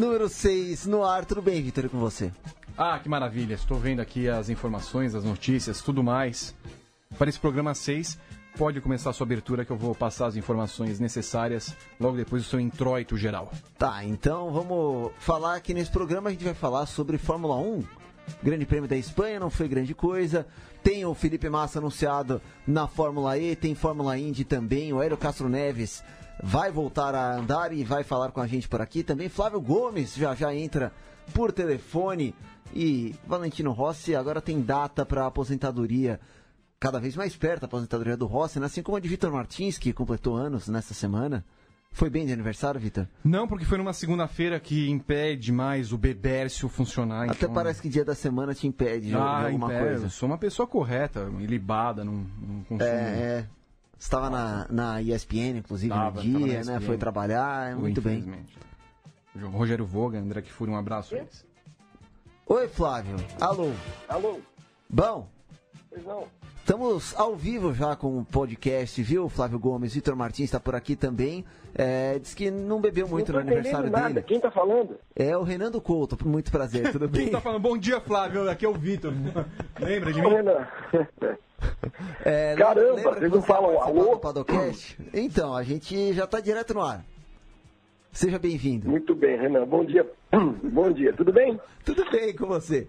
Número 6 no ar. Tudo bem, Vitor, com você? Ah, que maravilha. Estou vendo aqui as informações, as notícias, tudo mais. Para esse programa 6, pode começar a sua abertura que eu vou passar as informações necessárias logo depois do seu introito geral. Tá, então vamos falar que nesse programa a gente vai falar sobre Fórmula 1. Grande Prêmio da Espanha não foi grande coisa. Tem o Felipe Massa anunciado na Fórmula E, tem Fórmula Indy também. O Aero Castro Neves vai voltar a andar e vai falar com a gente por aqui. Também Flávio Gomes já já entra por telefone. E Valentino Rossi agora tem data para aposentadoria cada vez mais perto a aposentadoria do Rossi, né? assim como a de Vitor Martins, que completou anos nessa semana. Foi bem de aniversário, Vitor? Não, porque foi numa segunda-feira que impede mais o Bebércio funcionar. Até então... parece que dia da semana te impede ah, de alguma impede. coisa. Eu sou uma pessoa correta, ilibada, não, não consumo. É, é. Estava na, na ESPN, inclusive, tava, no dia, né? Foi trabalhar, muito bem. Rogério Voga, André Kifuri, um abraço. Oi, Flávio. Alô. Alô. Bom? Pois não. Estamos ao vivo já com o podcast, viu, Flávio Gomes? Vitor Martins está por aqui também. É, diz que não bebeu muito não no aniversário nada. dele. Quem está falando? É o Renando Couto. Muito prazer, tudo bem? Quem está falando? Bom dia, Flávio. Aqui é o Vitor. Lembra de mim? Renan. É, Caramba, vocês não falam alô? Padocast? Então, a gente já está direto no ar. Seja bem-vindo. Muito bem, Renan. Bom dia. Bom dia, tudo bem? Tudo bem com você.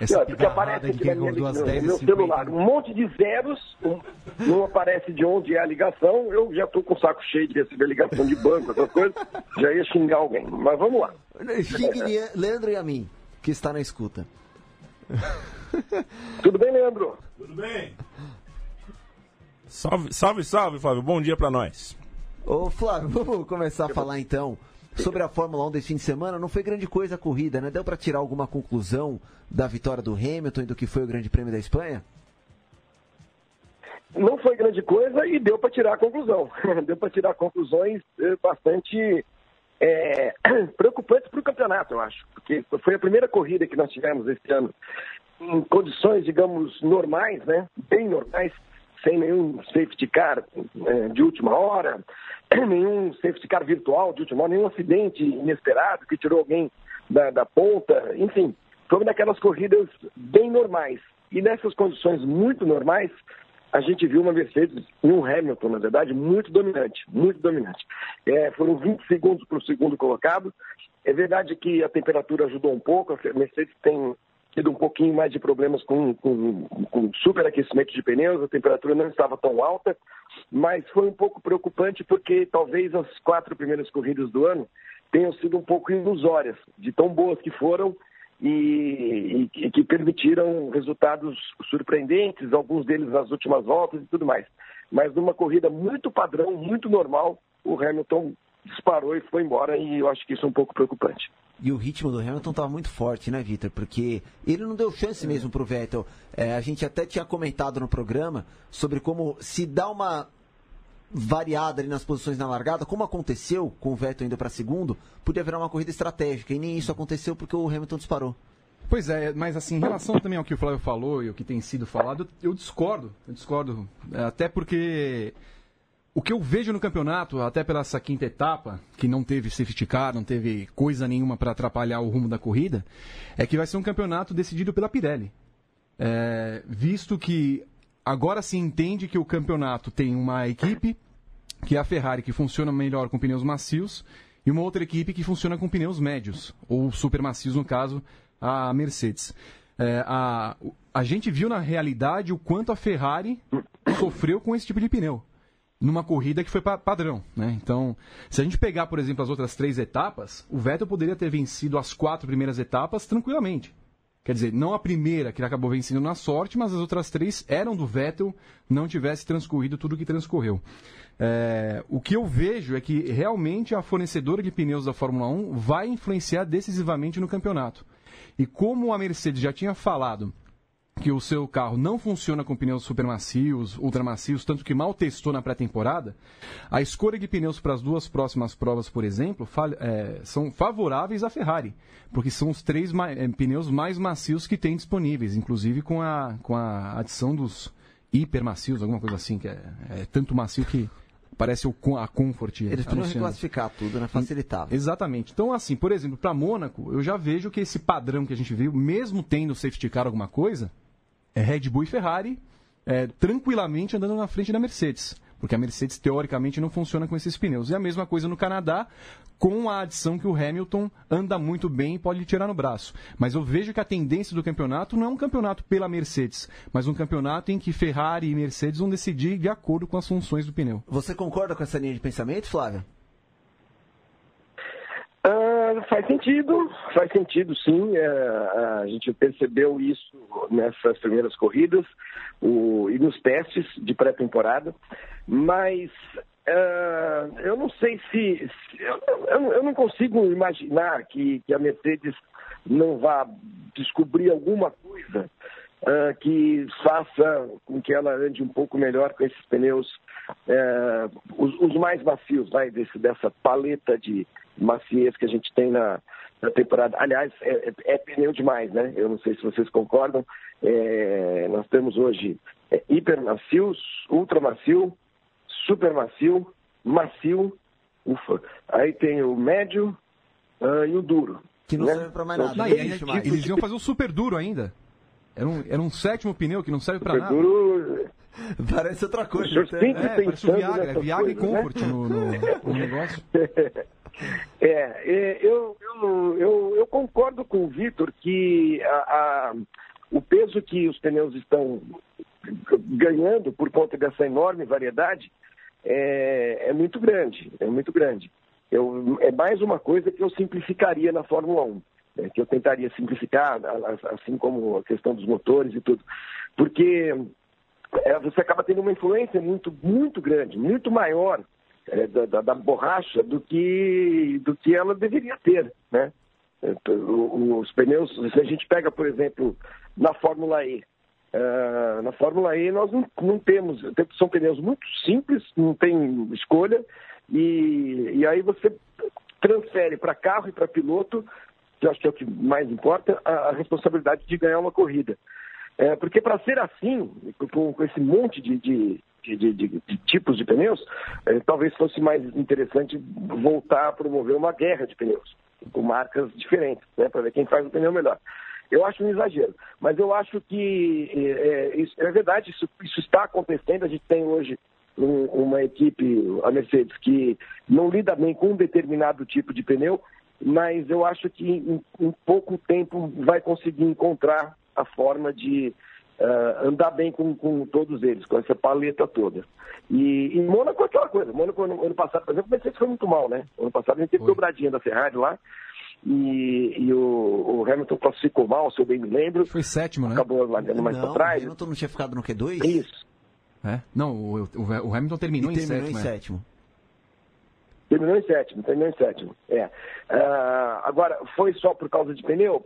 Essa porque aparece aqui na minha, no, no meu celular um monte de zeros, um, não aparece de onde é a ligação, eu já estou com o saco cheio de receber ligação de banco, essas coisas, já ia xingar alguém. Mas vamos lá. Xingue Leandro e a mim, que está na escuta. Tudo bem, Leandro? Tudo bem. Salve, salve, salve, Flávio. Bom dia para nós. Ô, Flávio, vamos começar a falar então sobre a Fórmula 1 desse fim de semana. Não foi grande coisa a corrida, né? Deu para tirar alguma conclusão da vitória do Hamilton e do que foi o Grande Prêmio da Espanha? Não foi grande coisa e deu para tirar a conclusão. deu para tirar conclusões eh, bastante é, preocupantes para o campeonato, eu acho. Porque foi a primeira corrida que nós tivemos esse ano em condições, digamos, normais, né? Bem normais sem nenhum safety car é, de última hora, nenhum safety car virtual de última hora, nenhum acidente inesperado que tirou alguém da, da ponta, enfim, foi daquelas corridas bem normais. E nessas condições muito normais, a gente viu uma Mercedes e um Hamilton, na verdade, muito dominante, muito dominante. É, foram 20 segundos para o segundo colocado. É verdade que a temperatura ajudou um pouco, a Mercedes tem tido um pouquinho mais de problemas com, com, com superaquecimento de pneus, a temperatura não estava tão alta, mas foi um pouco preocupante porque talvez as quatro primeiras corridas do ano tenham sido um pouco ilusórias, de tão boas que foram e, e, que permitiram resultados surpreendentes, alguns deles nas últimas voltas e tudo mais. Mas numa corrida muito padrão, muito normal, o Hamilton disparou e foi embora e eu acho que isso é um pouco preocupante. E o ritmo do Hamilton estava muito forte, né, Vitor? Porque ele não deu chance mesmo para o Vettel. É, a gente até tinha comentado no programa sobre como se dá uma variada ali nas posições na largada, como aconteceu com o Vettel indo para segundo, podia virar uma corrida estratégica. E nem isso aconteceu porque o Hamilton disparou. Pois é, mas assim, em relação também ao que o Flávio falou e o que tem sido falado, eu discordo. Eu discordo. É, até porque o que eu vejo no campeonato, até pela essa quinta etapa, que não teve safety car, não teve coisa nenhuma para atrapalhar o rumo da corrida, é que vai ser um campeonato decidido pela Pirelli. É, visto que agora se entende que o campeonato tem uma equipe, que é a Ferrari, que funciona melhor com pneus macios, e uma outra equipe que funciona com pneus médios, ou super macios, no caso, a Mercedes. É, a, a gente viu na realidade o quanto a Ferrari sofreu com esse tipo de pneu numa corrida que foi padrão, né? Então, se a gente pegar, por exemplo, as outras três etapas, o Vettel poderia ter vencido as quatro primeiras etapas tranquilamente. Quer dizer, não a primeira que ele acabou vencendo na sorte, mas as outras três eram do Vettel, não tivesse transcorrido tudo o que transcorreu. É, o que eu vejo é que realmente a fornecedora de pneus da Fórmula 1 vai influenciar decisivamente no campeonato. E como a Mercedes já tinha falado que o seu carro não funciona com pneus super macios, ultra macios, tanto que mal testou na pré-temporada, a escolha de pneus para as duas próximas provas, por exemplo, é, são favoráveis à Ferrari, porque são os três é, pneus mais macios que tem disponíveis, inclusive com a, com a adição dos hiper macios, alguma coisa assim, que é, é tanto macio que Aparece o, a Comfort. Eles podiam reclassificar tudo, né? Facilitava. Exatamente. Então, assim, por exemplo, para Mônaco, eu já vejo que esse padrão que a gente viu, mesmo tendo safety car alguma coisa, é Red Bull e Ferrari é, tranquilamente andando na frente da Mercedes. Porque a Mercedes, teoricamente, não funciona com esses pneus. E a mesma coisa no Canadá, com a adição que o Hamilton anda muito bem e pode tirar no braço. Mas eu vejo que a tendência do campeonato não é um campeonato pela Mercedes, mas um campeonato em que Ferrari e Mercedes vão decidir de acordo com as funções do pneu. Você concorda com essa linha de pensamento, Flávia? Uh, faz sentido, faz sentido sim. Uh, a gente percebeu isso nessas primeiras corridas o, e nos testes de pré-temporada, mas uh, eu não sei se. se eu, eu, não consigo imaginar que, que, a Mercedes não vá descobrir alguma coisa que faça com que ela ande um pouco melhor com esses pneus, os, os, mais macios, vai, desse, dessa paleta de maciez que a gente tem na, na temporada. Aliás, é, é, é, pneu demais, né? Eu não sei se vocês concordam. É, nós temos hoje é, hiper macio, ultra macio, super macio, macio, ufa. Aí tem o médio uh, e o duro. Que não né? serve pra mais nada. Não, eles, eles iam fazer o super duro ainda. Era um, era um sétimo pneu que não serve pra nada. Duro, Parece outra coisa. O senhor sempre É, parece o pensando Viagra, é Viagra e coisas, né? Comfort no, no, no negócio. É, é, eu, eu, eu, eu concordo com o Vitor que a, a- o peso que os pneus estão ganhando por conta dessa enorme variedade é, é muito grande, é muito grande. Eu, é mais uma coisa que eu simplificaria na Fórmula 1, né, que eu tentaria simplificar, assim como a questão dos motores e tudo, porque é, você acaba tendo uma influência muito, muito grande, muito maior é, da, da- da borracha do que, do que ela deveria ter, né? É, Os pneus, se a gente pega, por exemplo, na Fórmula E, ah, na Fórmula E nós não, não temos, são pneus muito simples, não tem escolha, e, e aí você transfere para carro e para piloto, que eu acho que é o que mais importa, a, a responsabilidade de ganhar uma corrida. É, porque para ser assim, com, com esse monte de, de, de, de- tipos de pneus, é, talvez fosse mais interessante voltar a promover uma guerra de pneus, com marcas diferentes, né, para ver quem faz o pneu melhor. Eu acho um exagero, mas eu acho que é, é, é verdade, isso, isso está acontecendo. A gente tem hoje um- uma equipe, a Mercedes, que não lida bem com um determinado tipo de pneu, mas eu acho que em, em pouco tempo vai conseguir encontrar a forma de ah, andar bem com, com todos eles, com essa paleta toda. E em Mônaco é aquela coisa. Mônaco, ano, ano passado, por exemplo, o Mercedes foi muito mal, né? Ano passado a gente teve Foi. dobradinha da Ferrari lá. E, e o, o Hamilton classificou mal, se eu bem me lembro. Foi sétimo, né? Acabou largando mais não, pra trás. o Hamilton não tinha ficado no Q2? Isso. É? Não, o, o, o Hamilton terminou, E terminou em em sétimo. é. sétimo. Terminou em sétimo, terminou em sétimo. É. Ah, agora, foi só por causa de pneu?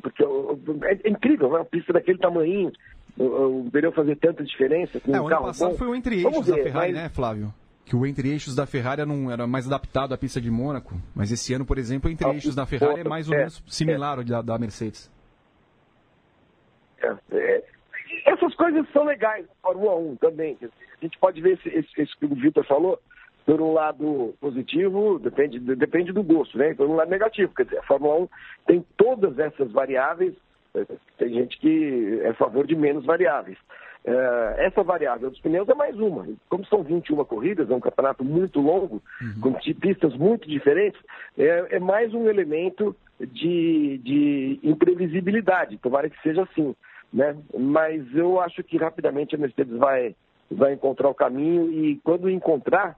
Porque o- o- é, é incrível, né? uma pista daquele tamanho, o, o pneu fazer tanta diferença com É, um o ano carro passado bom. foi o entre Vamos eixos da Ferrari, mas- né, Flávio? Que o entre eixos da Ferrari não era mais adaptado à pista de Mônaco. Mas esse ano, por exemplo, o entre Ah, da Ferrari é mais ou é, menos similar ao da, da Mercedes. É, é. Essas coisas são legais na Fórmula 1 também. A gente pode ver esse, esse- esse que o Vitor falou, por um lado positivo, depende, depende do gosto, né? Por um lado negativo. Quer dizer, a Fórmula 1 tem todas essas variáveis, eh, tem gente que é a favor de menos variáveis. Eh, essa variável dos pneus é mais uma. Como são 21 corridas, é um campeonato muito longo, com ti- pistas muito diferentes, é, é mais um elemento de, de imprevisibilidade. Tomara que seja assim. Né? Mas eu acho que rapidamente a Mercedes vai, vai encontrar o caminho e quando encontrar,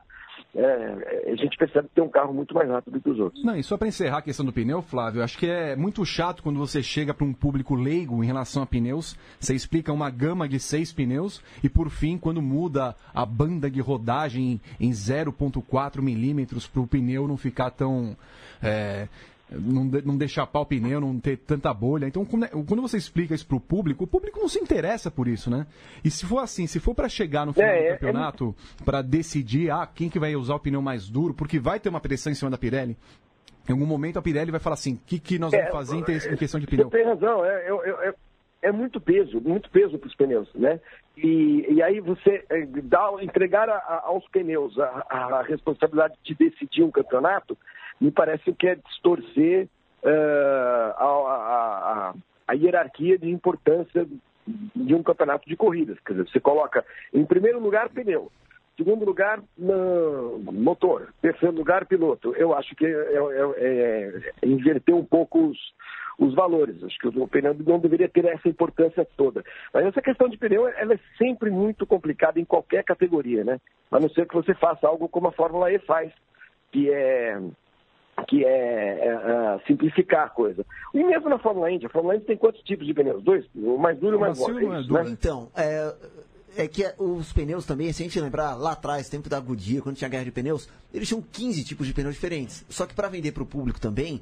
é, a gente percebe que tem um carro muito mais rápido que os outros. Não, e só para encerrar a questão do pneu, Flávio, acho que é muito chato quando você chega para um público leigo em relação a pneus, você explica uma gama de seis pneus e por fim, quando muda a banda de rodagem em 0,4 milímetros para o pneu não ficar tão. é, não, não deixar pau o pneu, não ter tanta bolha. Então, quando, é- você explica isso para o público, o público não se interessa por isso, né? E se for assim, se for para chegar no final É, do é- é campeonato, para decidir ah, quem que vai usar o pneu mais duro, porque vai ter uma pressão em cima da Pirelli, em algum momento a Pirelli vai falar assim, o que, que nós vamos É, fazer em, em questão de Você pneu? tem razão. é, é muito peso, muito peso para os pneus, né? E, e aí você é, dá, entregar a, a, aos pneus a, a, responsabilidade de decidir um campeonato, me parece que é distorcer uh, a, a, hierarquia de importância de um campeonato de corridas. Quer dizer, você coloca em primeiro lugar pneu, segundo lugar motor, terceiro lugar piloto. Eu acho que é, é, é, é inverter um pouco os, os valores. Acho que o pneu não deveria ter essa importância toda. Mas essa questão de pneu ela é sempre muito complicada em qualquer categoria, né? A não ser que você faça algo como a Fórmula E faz, que é que é, é, é, simplificar a coisa. E mesmo na Fórmula Indy, a Fórmula Indy tem quantos tipos de pneus? Dois? O mais duro e o mais forte. É né? Então, é, é que os pneus também, se a gente lembrar lá atrás, tempo da Goodyear, quando tinha guerra de pneus, eles tinham 15 tipos de pneus diferentes. Só que para vender para o público também,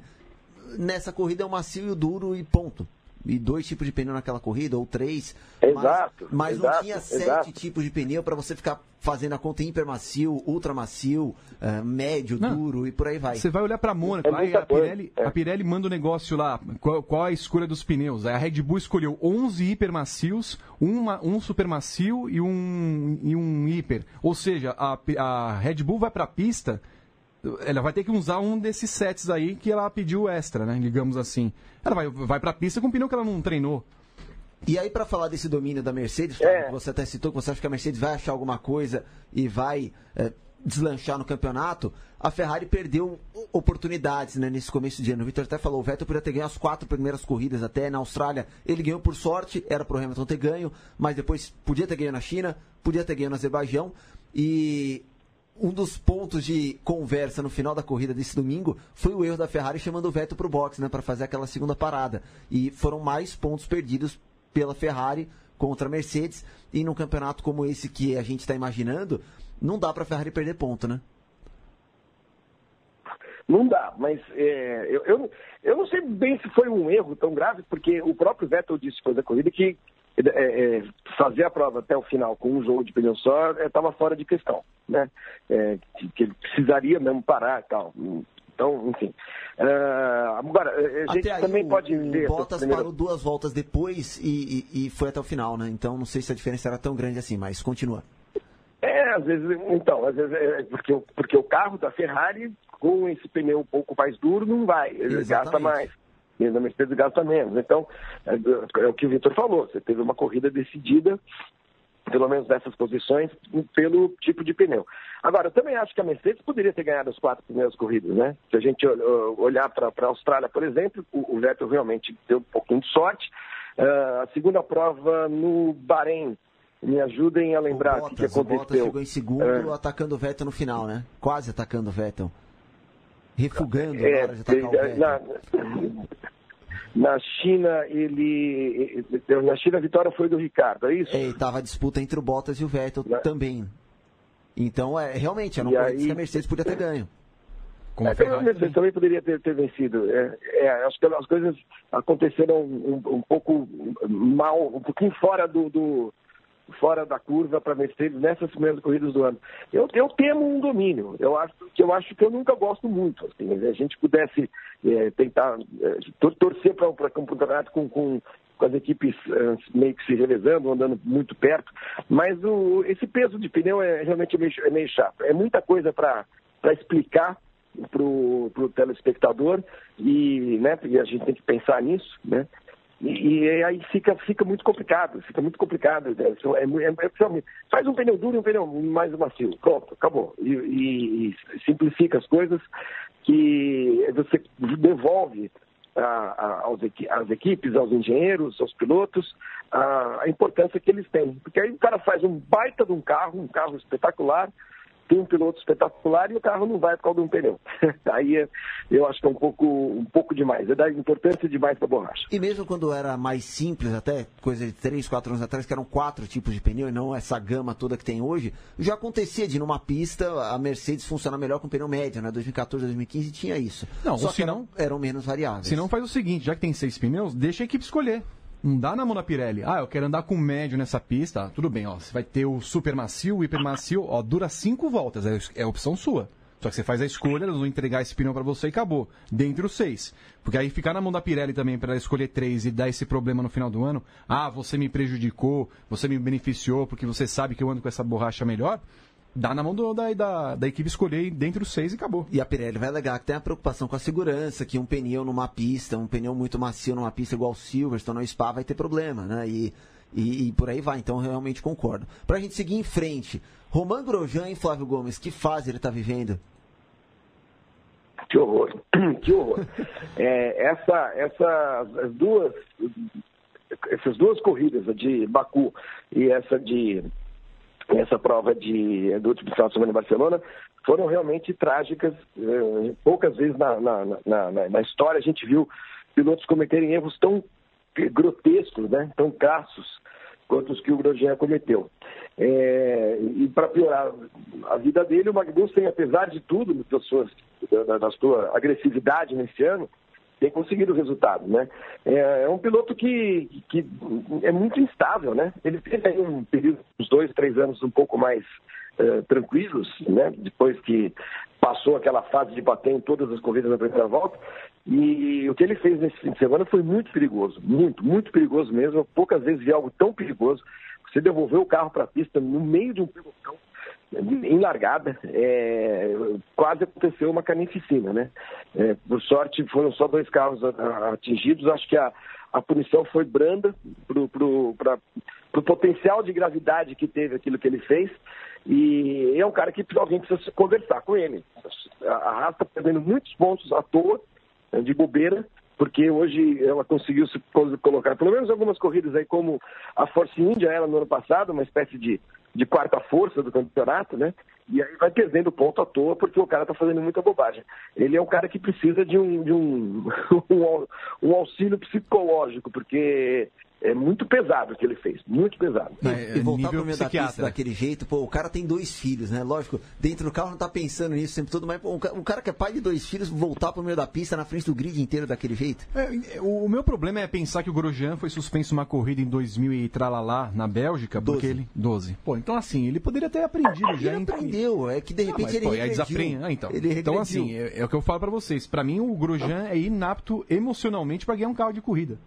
nessa corrida é o macio e o duro e ponto. E dois tipos de pneu naquela corrida, ou três. Exato. Mas, mas exato, não tinha sete exato. tipos de pneu para você ficar fazendo a conta hipermacio, ultramacio, uh, médio, não. duro e por aí vai. Você vai olhar para a Mônaco, é aí a Pirelli, é. a Pirelli manda o um negócio lá, qual, qual, a escolha dos pneus? a Red Bull escolheu 11 hipermacios, uma, um supermacio e um, e um hiper. Ou seja, a, a Red Bull vai para a pista ela vai ter que usar um desses sets aí que ela pediu extra, né? Digamos assim. Ela vai, vai pra pista com um pneu que ela não treinou. E aí, para falar desse domínio da Mercedes, é. que você até citou, que você acha que a Mercedes vai achar alguma coisa e vai é, deslanchar no campeonato, a Ferrari perdeu oportunidades né, nesse começo de ano. O Victor até falou, o Vettel podia ter ganho as quatro primeiras corridas até na Austrália. Ele ganhou por sorte, era pro Hamilton ter ganho, mas depois podia ter ganho na China, podia ter ganho no Azerbaijão. E um dos pontos de conversa no final da corrida desse domingo foi o erro da Ferrari chamando o Vettel para o box, né, para fazer aquela segunda parada. E foram mais pontos perdidos pela Ferrari contra a Mercedes. E num campeonato como esse que a gente está imaginando, não dá para a Ferrari perder ponto, né? Não dá, mas é, eu, eu, eu não sei bem se foi um erro tão grave, porque o próprio Vettel disse depois da corrida que é, é, fazer a prova até o final com um jogo de pneu só estava é, fora de questão, né? É, que, ele precisaria mesmo parar e tal. Então, enfim. Uh, agora, a gente até também pode o ver. O Bottas primeira... parou duas voltas depois e, e, e, foi até o final, né? Então, não sei se a diferença era tão grande assim, mas continua. É, às vezes, então, às vezes é porque, porque o carro da Ferrari, com esse pneu um pouco mais duro, não vai, ele Exatamente. gasta mais e na Mercedes gasta menos. Então, é, é o que o Vitor falou, você teve uma corrida decidida, pelo menos nessas posições, pelo tipo de pneu. Agora, eu também acho que a Mercedes poderia ter ganhado as quatro primeiras corridas, né? Se a gente olhar para a Austrália, por exemplo, o, Vettel realmente deu um pouquinho de sorte. Uh, a segunda prova no Bahrein, me ajudem a lembrar o, que, que aconteceu. O Bottas chegou em segundo, é. atacando o Vettel no final, né? Quase atacando o Vettel refugando é, na hora de atacar o Vettel. Na, na China, ele. Na China, a vitória foi do Ricardo, é isso? É, estava a disputa entre o Bottas e o Vettel na... também. Então, é, realmente, era um aí... que a Mercedes podia ter ganho. Como é, a Mercedes também poderia ter, ter vencido. É, é, acho que as coisas aconteceram um, um, pouco mal, um pouquinho fora do, do fora da curva para Mercedes nessas primeiras corridas do ano. Eu, eu temo um domínio. Eu acho que eu acho que eu nunca gosto muito. Assim, se a gente pudesse é, tentar é, torcer para um campeonato com, com, com as equipes é, meio que se revezando, andando muito perto, mas o, esse peso de pneu é realmente meio, é meio chato. É muita coisa para explicar para o telespectador e, né, e a gente tem que pensar nisso, né? E, e, aí fica, fica muito complicado, fica muito complicado. Né? É, é, é, faz um pneu duro e um pneu mais macio. Pronto, acabou. E, e, e simplifica as coisas que você devolve a, a, aos, às equipes, aos engenheiros, aos pilotos, a, a importância que eles têm. Porque aí o cara faz um baita de um carro, um carro espetacular, tem um piloto espetacular e o carro não vai por causa de um pneu. Aí eu acho que é um pouco, um pouco demais, é dar importância demais para a borracha. E mesmo quando era mais simples, até coisa de 3, 4 anos atrás, que eram quatro tipos de pneu e não essa gama toda que tem hoje, já acontecia de numa pista a Mercedes funcionar melhor com pneu médio, né? 2014, 2015 tinha isso. Não, Só que eram, eram menos variáveis. Se não faz o seguinte, já que tem seis pneus, deixa a equipe escolher. Não dá na mão da Pirelli. Ah, eu quero andar com médio nessa pista. Tudo bem, ó. Você vai ter o super macio, o hiper macio, ó, dura cinco voltas. É, é opção sua. Só que você faz a escolha, eles vão entregar esse pneu para você e acabou. Dentre os seis. Porque aí ficar na mão da Pirelli também para escolher três e dar esse problema no final do ano. Ah, você me prejudicou, você me beneficiou porque você sabe que eu ando com essa borracha melhor. Dá na mão do, da, da, da, equipe escolher dentre os seis e acabou. E a Pirelli vai alegar que tem a preocupação com a segurança, que um pneu numa pista, um pneu muito macio numa pista igual o Silverstone ou Spa vai ter problema, né? E, e, e, por aí vai, então realmente concordo. Pra gente seguir em frente, Roman Grosjean e Flávio Gomes, que fase ele está vivendo? Que horror, que horror. É, essa, essa, as duas, essas duas corridas, a de Baku e essa de essa prova de, do último final de semana em Barcelona, foram realmente trágicas. É, poucas vezes na, na, na, na, história a gente viu pilotos cometerem erros tão grotescos, né, tão crassos, quanto os que o Grosjean cometeu. É, e para piorar a vida dele, o Magnussen, apesar de tudo, das suas, da, da sua agressividade nesse ano, tem conseguido resultado, né? É, é, um piloto que, que é muito instável, né? Ele teve um período, uns dois, três anos um pouco mais uh, tranquilos, né? Depois que passou aquela fase de bater em todas as corridas na primeira volta. E o que ele fez nesse fim de semana foi muito perigoso, muito, muito perigoso mesmo. Poucas vezes vi algo tão perigoso. Você devolveu o carro para a pista no meio de um pelotão em largada, é, quase aconteceu uma carnificina, né? É, por sorte, foram só dois carros atingidos. Acho que a, a punição foi branda para o pro, pro potencial de gravidade que teve aquilo que ele fez. E é um cara que alguém precisa conversar com ele. A Haas está perdendo muitos pontos à toa, né, de bobeira, porque hoje ela conseguiu se colocar, pelo menos algumas corridas aí, como a Force India era no ano passado, uma espécie de de quarta força do campeonato, né? E aí vai perdendo ponto à toa porque o cara está fazendo muita bobagem. Ele é um cara que precisa de um, de um, um auxílio psicológico, porque é muito pesado o que ele fez, muito pesado. E, e voltar pro meio da pista daquele jeito, pô, o cara tem dois filhos, né? Lógico, dentro do carro não tá pensando nisso sempre todo, mas pô, um cara que é pai de dois filhos voltar pro meio da pista na frente do grid inteiro daquele jeito. É, o, o, meu problema é pensar que o Grosjean foi suspenso uma corrida em 2000 e tralalá na Bélgica, porque 12. ele 12. Pô, então assim, ele poderia ter aprendido já. Ele aprendeu, é que de repente não, mas, ele pô, regrediu. Ah, então. Ele então assim, é, é, o que eu falo para vocês. Para mim o Grosjean é inapto emocionalmente para ganhar um carro de corrida.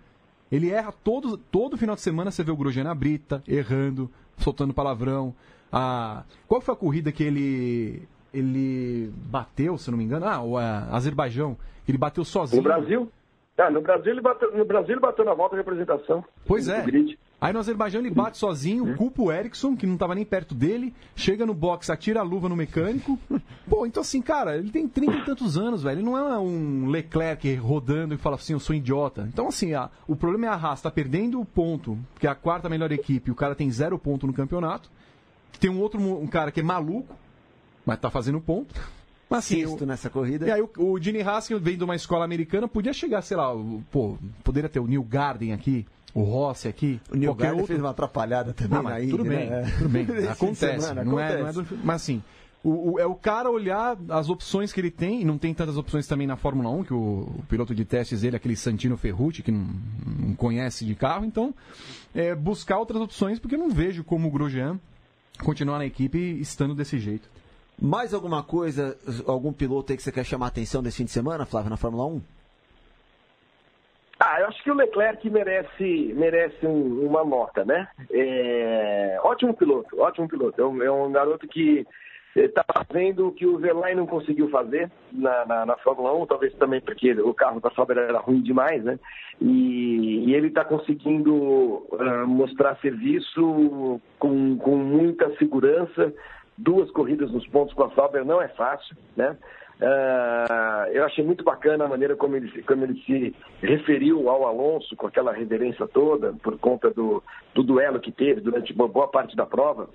Ele erra todo, todo final de semana, você vê o Grosjean na brita, errando, soltando palavrão. Ah, qual foi a corrida que ele ele bateu, se não me engano? Ah, o Azerbaijão. Ele bateu sozinho. No Brasil? Ah, no Brasil ele bateu, no Brasil ele bateu na volta de representação. Pois é. Grid. Aí no Azerbaijão ele bate sozinho, hum. culpa o Ericsson, que não estava nem perto dele, chega no box, atira a luva no mecânico. Pô, então assim, cara, ele tem trinta e tantos anos, velho. Ele não é um Leclerc rodando e fala assim, eu sou idiota. Então, assim, a, o problema é a Haas, tá perdendo o ponto, que é a quarta melhor equipe, o cara tem zero ponto no campeonato. Tem um outro um cara que é maluco, mas tá fazendo ponto. Mas assim, Sexto nessa corrida. E aí o, o Gene Haskell vem de uma escola americana, podia chegar, sei lá, pô, poderia ter o Neil Garden aqui, o Rossi aqui. O Neil Garden outro... fez uma atrapalhada também não, aí, tudo bem, né? tudo bem. acontece, semana, não, acontece. É, não é do... Mas assim, o, o, é o cara olhar as opções que ele tem, e não tem tantas opções também na Fórmula 1, que o, o piloto de testes ele, aquele Santino Ferrucci, que não, não conhece de carro, então é, buscar outras opções, porque eu não vejo como o Grosjean continuar na equipe estando desse jeito. Mais alguma coisa, algum piloto aí que você quer chamar a atenção desse fim de semana, Flávio, na Fórmula 1? Ah, eu acho que o Leclerc merece, merece um, uma nota, né? É, ótimo piloto, ótimo piloto. É um, é um garoto que está fazendo o que o Verlaine não conseguiu fazer na, na, na, Fórmula 1, talvez também porque o carro da Sauber era ruim demais, né? E, e ele está conseguindo uh, mostrar serviço com, com muita segurança. Duas corridas nos pontos com a Sauber não é fácil, né? Uh, eu achei muito bacana a maneira como ele, como ele se referiu ao Alonso, com aquela reverência toda, por conta do, do duelo que teve durante boa parte da prova,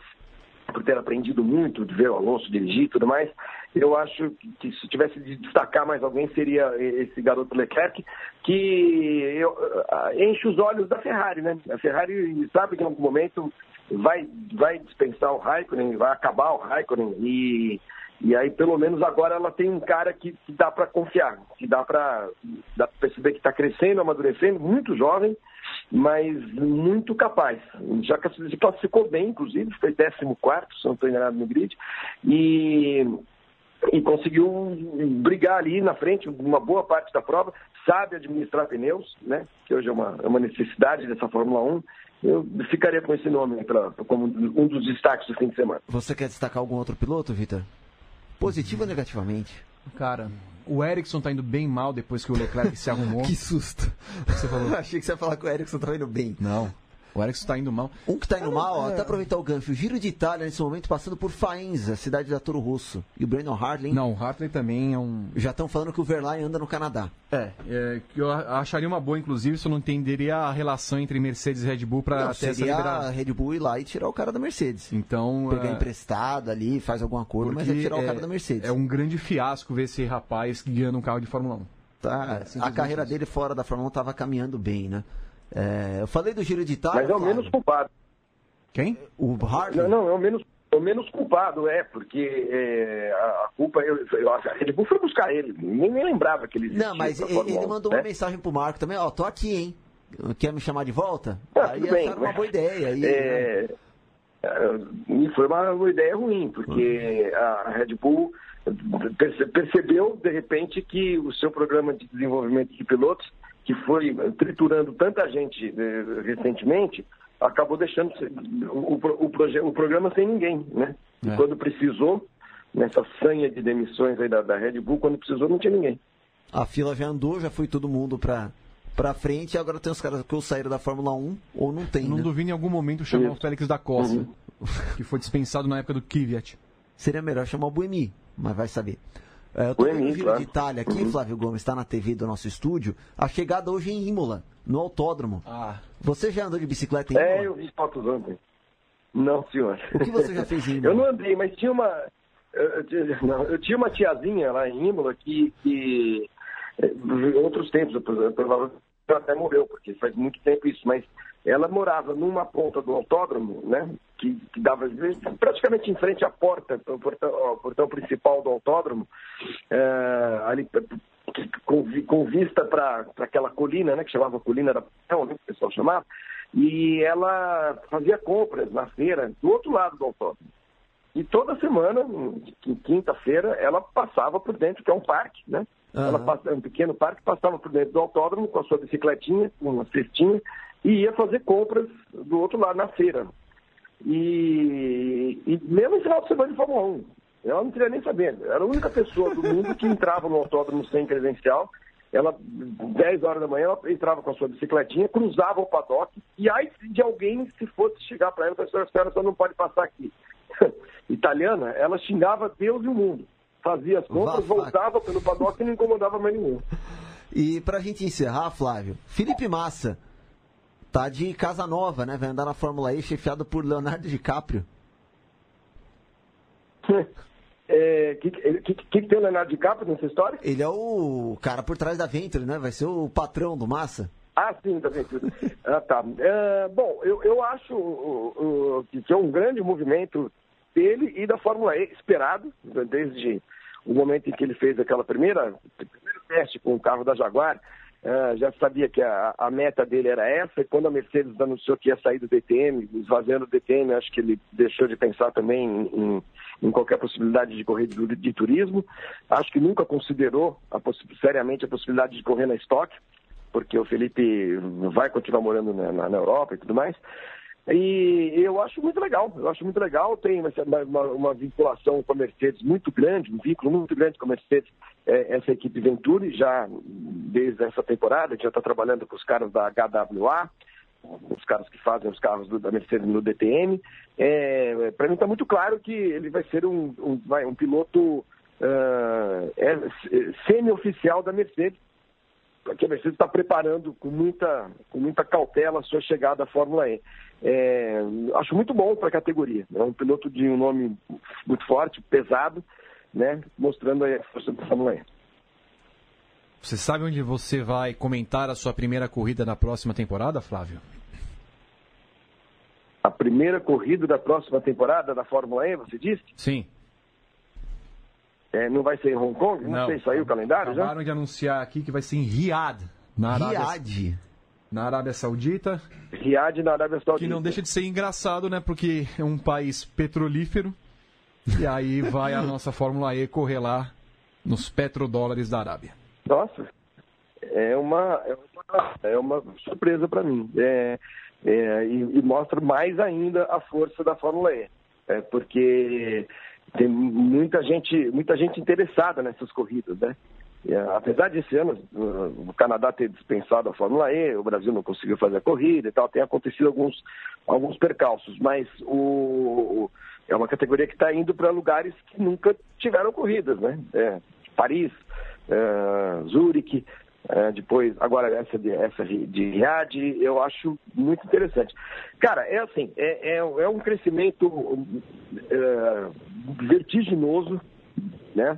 por ter aprendido muito de ver o Alonso dirigir e tudo mais. Eu acho que se tivesse de destacar mais alguém seria esse garoto Leclerc, que eu, uh, enche os olhos da Ferrari, né? A Ferrari sabe que em algum momento vai, vai dispensar o Raikkonen, vai acabar o Raikkonen e e aí, pelo menos agora, ela tem um cara que, que dá para confiar, que dá para perceber que está crescendo, amadurecendo, muito jovem, mas muito capaz. Já se classificou bem, inclusive, foi 14, se não estou enganado no grid. E, e conseguiu brigar ali na frente uma boa parte da prova, sabe administrar pneus, né? Que hoje é uma, é uma necessidade dessa Fórmula 1. Eu ficaria com esse nome pra, como um dos destaques do fim de semana. Você quer destacar algum outro piloto, Vitor? Positivo ou negativamente? Cara, o Ericsson tá indo bem mal depois que o Leclerc se arrumou. que susto. Você falou? Achei que você ia falar que o Ericsson tava indo bem. Não. O Ericsson tá indo mal. Um que tá indo mal, ó, é. até aproveitar o gancho. O Giro de Itália, nesse momento, passando por Faenza, cidade da Toro Rosso. E o Brandon Hartley Não, o Hartley também é um. já estão falando que o Verlaine anda no Canadá. É, é, que eu acharia uma boa, inclusive, se eu não entenderia a relação entre Mercedes e Red Bull pra Não, ter essa a. Red Bull ir lá e tirar o cara da Mercedes. Então. Pegar é, emprestado ali, faz algum acordo, mas é porque tirar o cara é- da Mercedes. É um grande fiasco ver esse rapaz guiando um carro de Fórmula 1. Tá, É, a carreira isso. dele fora da Fórmula 1 estava caminhando bem, né? É, eu falei do Giro de Itália. Mas é o Flávio. menos culpado. Quem? O Hartley. Não, não, é o menos, é o menos culpado, é, porque é, a culpa, eu, eu, a Red Bull foi buscar ele, nem, nem lembrava que ele existia. Não, mas ele, Fórmula ele 1, mandou né? uma mensagem pro Marco também, ó, tô aqui, hein? Quer me chamar de volta? Ah, aí bem, acharam uma boa ideia. Aí, né? É, é, e foi uma, uma ideia ruim, porque a Red Bull perce- percebeu, de repente, que o seu programa de desenvolvimento de pilotos, que foi triturando tanta gente eh, recentemente, acabou deixando o, o, o proje- o programa sem ninguém, né? E É. quando precisou, nessa sanha de demissões aí da, da Red Bull, quando precisou não tinha ninguém. A fila já andou, já foi todo mundo pra, pra frente, e agora tem os caras que ou saíram da Fórmula 1 ou não tem, Não né? duvido em algum momento chamar o. Félix da Costa, Uhum. que foi dispensado na época do Kvyat. Seria melhor chamar o Buemi, mas vai saber. É, eu tô Buemi, vendo Giro claro. de Itália aqui, Uhum. Flávio Gomes, está na TV do nosso estúdio. A chegada hoje em Imola, no autódromo. Ah. Você já andou de bicicleta em É, Imola? eu vi fotos ontem. Não, senhor. O que você já fez em Imola? Eu não andei, mas tinha uma. Eu, eu tinha- não, eu tinha uma tiazinha lá em Imola que, que eh, em outros tempos, provavelmente ela até morreu, porque faz muito tempo isso, mas ela morava numa ponta do autódromo, né? Que, que dava praticamente em frente à porta, ao portão, ao portão principal do autódromo, eh, ali com, com vista para aquela colina, né? Que chamava Colina da Paixão, né, que o pessoal chamava. E ela fazia compras na feira do outro lado do autódromo. E toda semana, em quinta-feira, ela passava por dentro, que é um parque, né? Aham. Ela passa, é um pequeno parque, passava por dentro do autódromo com a sua bicicletinha, com uma cestinha, e ia fazer compras do outro lado, na feira. E, e mesmo em final de semana de Fórmula 1, ela não queria nem saber. Era a única pessoa do mundo que entrava no autódromo sem credencial. Ela, 10 horas da manhã, ela entrava com a sua bicicletinha, cruzava o paddock, e aí de alguém, se fosse chegar para ela, a senhora só não pode passar aqui. Italiana, ela xingava Deus e o mundo. Fazia as compras, voltava pelo paddock e não incomodava mais ninguém. E pra gente encerrar, Flávio, Felipe Massa tá de casa nova, né? Vai andar na Fórmula E, chefiado por Leonardo DiCaprio. É, que, que, que, tem o Leonardo DiCaprio nessa história? Ele é o cara por trás da Venture, né? Vai ser o patrão do Massa. Ah, sim, tá vendo? ah, tá. É, bom, eu, eu acho uh, uh, que que é um grande movimento dele e da Fórmula E, esperado, desde o momento em que ele fez aquela primeira primeiro teste com o carro da Jaguar. É, já sabia que a, a meta dele era essa, e quando a Mercedes anunciou que ia sair do DTM, esvaziando o DTM, acho que ele deixou de pensar também em, em- qualquer possibilidade de correr de, de turismo. Acho que nunca considerou a seriamente a possibilidade de correr na estoque porque o Felipe vai continuar morando na, na- na Europa e tudo mais. E eu acho muito legal, eu acho muito legal, tem uma, uma- vinculação com a Mercedes muito grande, um vínculo muito grande com a Mercedes, é, essa equipe Venturi, já desde essa temporada, já está trabalhando com os caras da HWA, os caras que fazem os carros do- da Mercedes no DTM. É, Para mim está muito claro que ele vai ser um, um, vai, um piloto ah, é, semi-oficial da Mercedes, que a Mercedes está preparando com muita, com muita cautela a sua chegada à Fórmula E. É, acho muito bom para a categoria. É um piloto de um nome muito forte, pesado, né, mostrando aí a força da Fórmula E. Você sabe onde você vai comentar a sua primeira corrida na próxima temporada, Flávio? A primeira corrida da próxima temporada da Fórmula E, você disse? Sim. É, não vai ser em Hong Kong? Não, sei, saiu o calendário já? Acabaram de anunciar aqui que vai ser em Riad, na Arábia, Riad. Na Arábia Saudita. Riad na Arábia Saudita. Que não deixa de ser engraçado, né? Porque é um país petrolífero E aí vai a nossa Fórmula E correr lá nos petrodólares da Arábia. Nossa, é uma, é uma, é uma surpresa para mim. É, é, e, e, mostra mais ainda a força da Fórmula E. É, porque tem muita gente, muita gente interessada nessas corridas, né? E, apesar de esse ano o Canadá ter dispensado a Fórmula E, o Brasil não conseguiu fazer a corrida e tal, tem acontecido alguns, alguns percalços, mas o, é uma categoria que está indo para lugares que nunca tiveram corridas, né? É, Paris, é, Zurique, é, depois, agora essa de, essa de Riad, eu acho muito interessante. Cara, é assim, é, é, é um crescimento é, vertiginoso, né?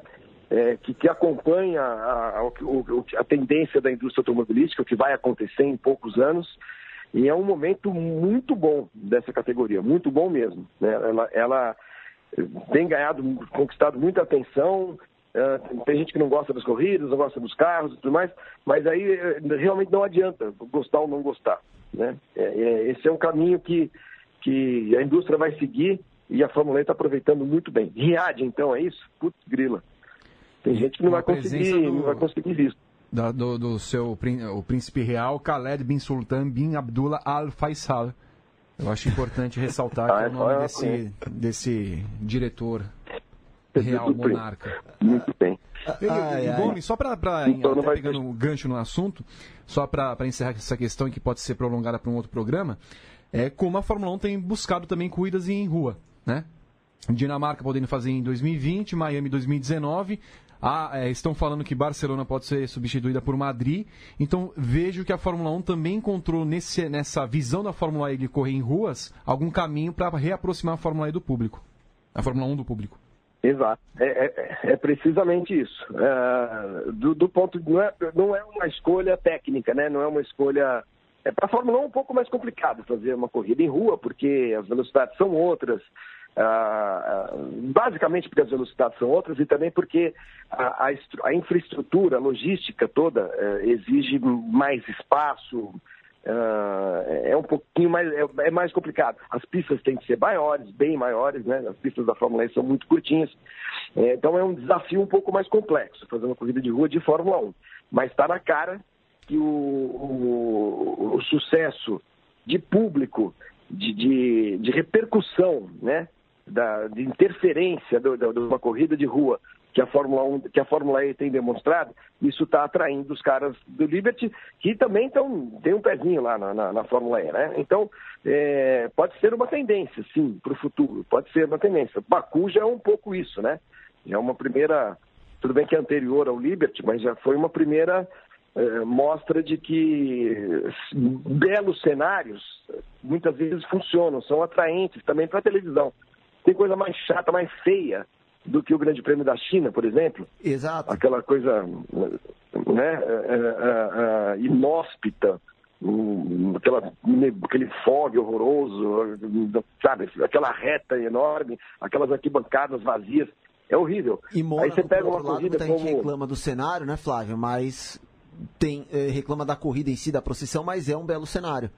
É, que, que, acompanha a, a, a, tendência da indústria automobilística, o que vai acontecer em poucos anos, e é um momento muito bom dessa categoria, muito bom mesmo. Né? Ela, ela tem ganhado, conquistado muita atenção, Uh, tem gente que não gosta das corridas, não gosta dos carros e tudo mais, mas aí eh, realmente não adianta gostar ou não gostar. Né? É, é, esse é um caminho que, que a indústria vai seguir e a Fórmula 1 está aproveitando muito bem. Riad, então, é isso? Putz, grila. Tem gente que não vai conseguir, do, não vai conseguir visto. Da, do, do, seu o príncipe real, Khaled bin Sultan bin Abdullah Al Faisal. Eu acho importante ressaltar ah, que é o nome é, desse, desse diretor Real Monarca. Muito bem. Gomes, só para então, pegando um gancho no assunto, só para encerrar essa questão que pode ser prolongada para um outro programa, é como a Fórmula 1 tem buscado também corridas em rua, né? Dinamarca podendo fazer em 2020, Miami 2019. Ah, é, estão falando que Barcelona pode ser substituída por Madrid. Então vejo que a Fórmula 1 também encontrou nesse, nessa visão da Fórmula E de correr em ruas algum caminho para reaproximar a Fórmula E do público. A Fórmula 1 do público. Exato, é, é, é precisamente isso. É, do, do, ponto não é, não é uma escolha técnica, né? Não é uma escolha. É para a Fórmula 1 um pouco mais complicado fazer uma corrida em rua, porque as velocidades são outras. Ah, ah, basicamente porque as velocidades são outras e também porque a, a, a infraestrutura, a logística toda eh, exige mais espaço, Uh, é um pouquinho mais é, é, mais complicado. As pistas têm que ser maiores, bem maiores, né? As pistas da Fórmula E são muito curtinhas. É, então é um desafio um pouco mais complexo fazer uma corrida de rua de Fórmula 1. Mas está na cara que o, o, o sucesso de público, de, de, de repercussão, né? Da, de interferência de uma corrida de rua que a Fórmula 1, que a Fórmula E tem demonstrado, isso está atraindo os caras do Liberty, que também tão, tem um pezinho lá na, na, na Fórmula E, né? Então, é, pode ser uma tendência, sim, para o futuro, pode ser uma tendência. Baku já é um pouco isso, né? É uma primeira, tudo bem que é anterior ao Liberty, mas já foi uma primeira é, mostra de que belos cenários muitas vezes funcionam, são atraentes também para a televisão. Tem coisa mais chata, mais feia do que o Grande Prêmio da China, por exemplo. Exato. Aquela coisa né, é, é, é, inóspita, aquela, aquele fog horroroso, sabe? Aquela reta enorme, aquelas arquibancadas vazias. É horrível. E Mônaco, Aí você pega uma corrida lado, como... gente reclama do cenário, né, Flávio? Mas tem reclama da corrida em si, da procissão, mas é um belo cenário.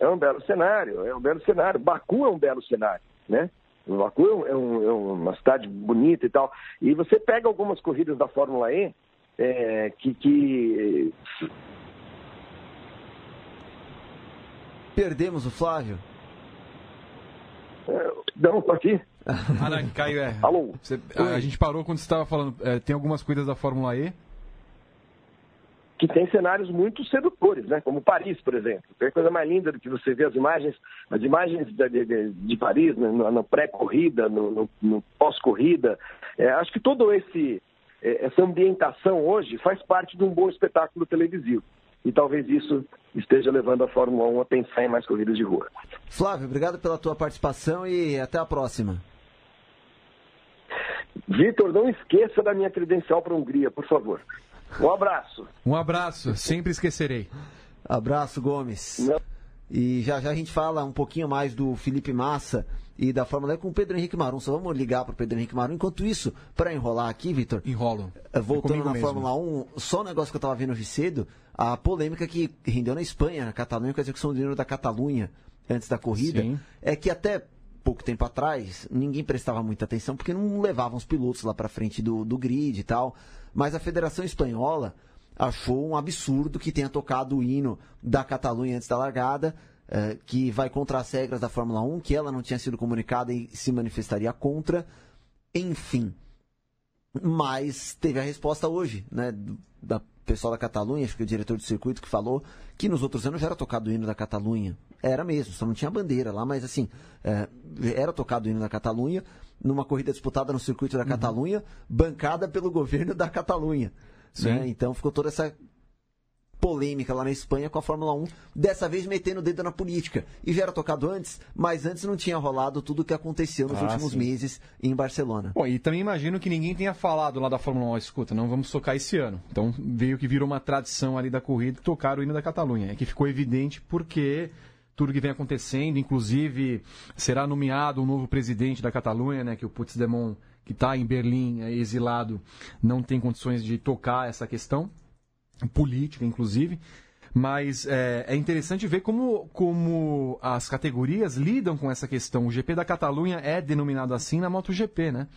É um belo cenário, é um belo cenário. Baku é um belo cenário, né? Baku é, um, é, uma cidade bonita e tal. E você pega algumas corridas da Fórmula E é, que, que... Perdemos o Flávio? É, não, tô aqui. Ah, não, Caio, é. Alô? Você, a, a, gente parou quando você estava falando. É, tem algumas corridas da Fórmula E que tem cenários muito sedutores, né? como Paris, por exemplo. Tem coisa mais linda do que você vê as imagens, as imagens de, de, de Paris, né? no, pré-corrida, no, no, no pós-corrida. É, acho que todo esse é, essa ambientação hoje faz parte de um bom espetáculo televisivo. E talvez isso esteja levando a Fórmula 1 a pensar em mais corridas de rua. Flávio, obrigado pela tua participação e até a próxima. Vitor, não esqueça da minha credencial para a Hungria, por favor. Um abraço. Um abraço, sempre esquecerei. Abraço, Gomes. Não. E já já a gente fala um pouquinho mais do Felipe Massa e da Fórmula E com o Pedro Henrique Marum. Só vamos ligar para o Pedro Henrique Marum. Enquanto isso, para enrolar aqui, Vitor. Enrolo. Eh, voltando é na mesmo. Fórmula 1, só um negócio que eu estava vendo hoje cedo, a polêmica que rendeu na Espanha, na Catalunha, com a execução do dinheiro da Catalunha antes da corrida, Sim. é que até pouco tempo atrás, ninguém prestava muita atenção porque não levavam os pilotos lá para frente do, do grid e tal. Mas a Federação Espanhola achou um absurdo que tenha tocado o hino da Catalunha antes da largada, eh, que vai contra as regras da Fórmula 1, que ela não tinha sido comunicada e se manifestaria contra. Enfim. Mas teve a resposta hoje, né, da pessoal da Catalunha, acho que o diretor do circuito que falou que nos outros anos já era tocado o hino da Catalunha. Era mesmo, só não tinha bandeira lá, mas assim, é, era tocado o hino da Catalunha numa corrida disputada no circuito da uhum. Catalunha, bancada pelo governo da Catalunha. Né? Então ficou toda essa polêmica lá na Espanha com a Fórmula 1, dessa vez metendo o dedo na política. E já era tocado antes, mas antes não tinha rolado tudo o que aconteceu nos ah, últimos sim. meses em Barcelona. Bom, e também imagino que ninguém tenha falado lá da Fórmula 1, escuta, não vamos tocar esse ano. Então veio que virou uma tradição ali da corrida tocar o hino da Catalunha. É que ficou evidente porque tudo que vem acontecendo, inclusive será nomeado um novo presidente da Catalunha, né, que o Puigdemont, que está em Berlim, é exilado, não tem condições de tocar essa questão política, inclusive. Mas é, é, interessante ver como, como as categorias lidam com essa questão. O GP da Catalunha é denominado assim na MotoGP, né?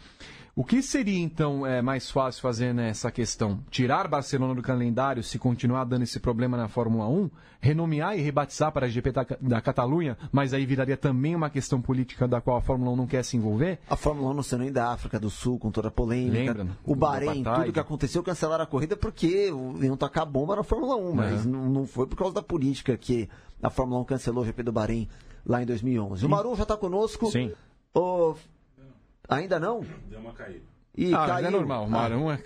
O que seria então é, mais fácil fazer nessa questão? Tirar Barcelona do calendário se continuar dando esse problema na Fórmula 1? Renomear e rebatizar para a GP da, da Catalunha, mas aí viraria também uma questão política da qual a Fórmula 1 não quer se envolver? A Fórmula 1 no cenário da África do Sul, com toda a polêmica. Lembra, o Bahrein, tudo que aconteceu, cancelaram a corrida porque iam tacar bomba na Fórmula 1, mas não, não foi por causa da política que a Fórmula 1 cancelou o GP do Bahrein lá em 2011. O Maru já está conosco. Sim. O Ainda não? Deu uma caída. E ah, caiu. é normal, o Marum ah.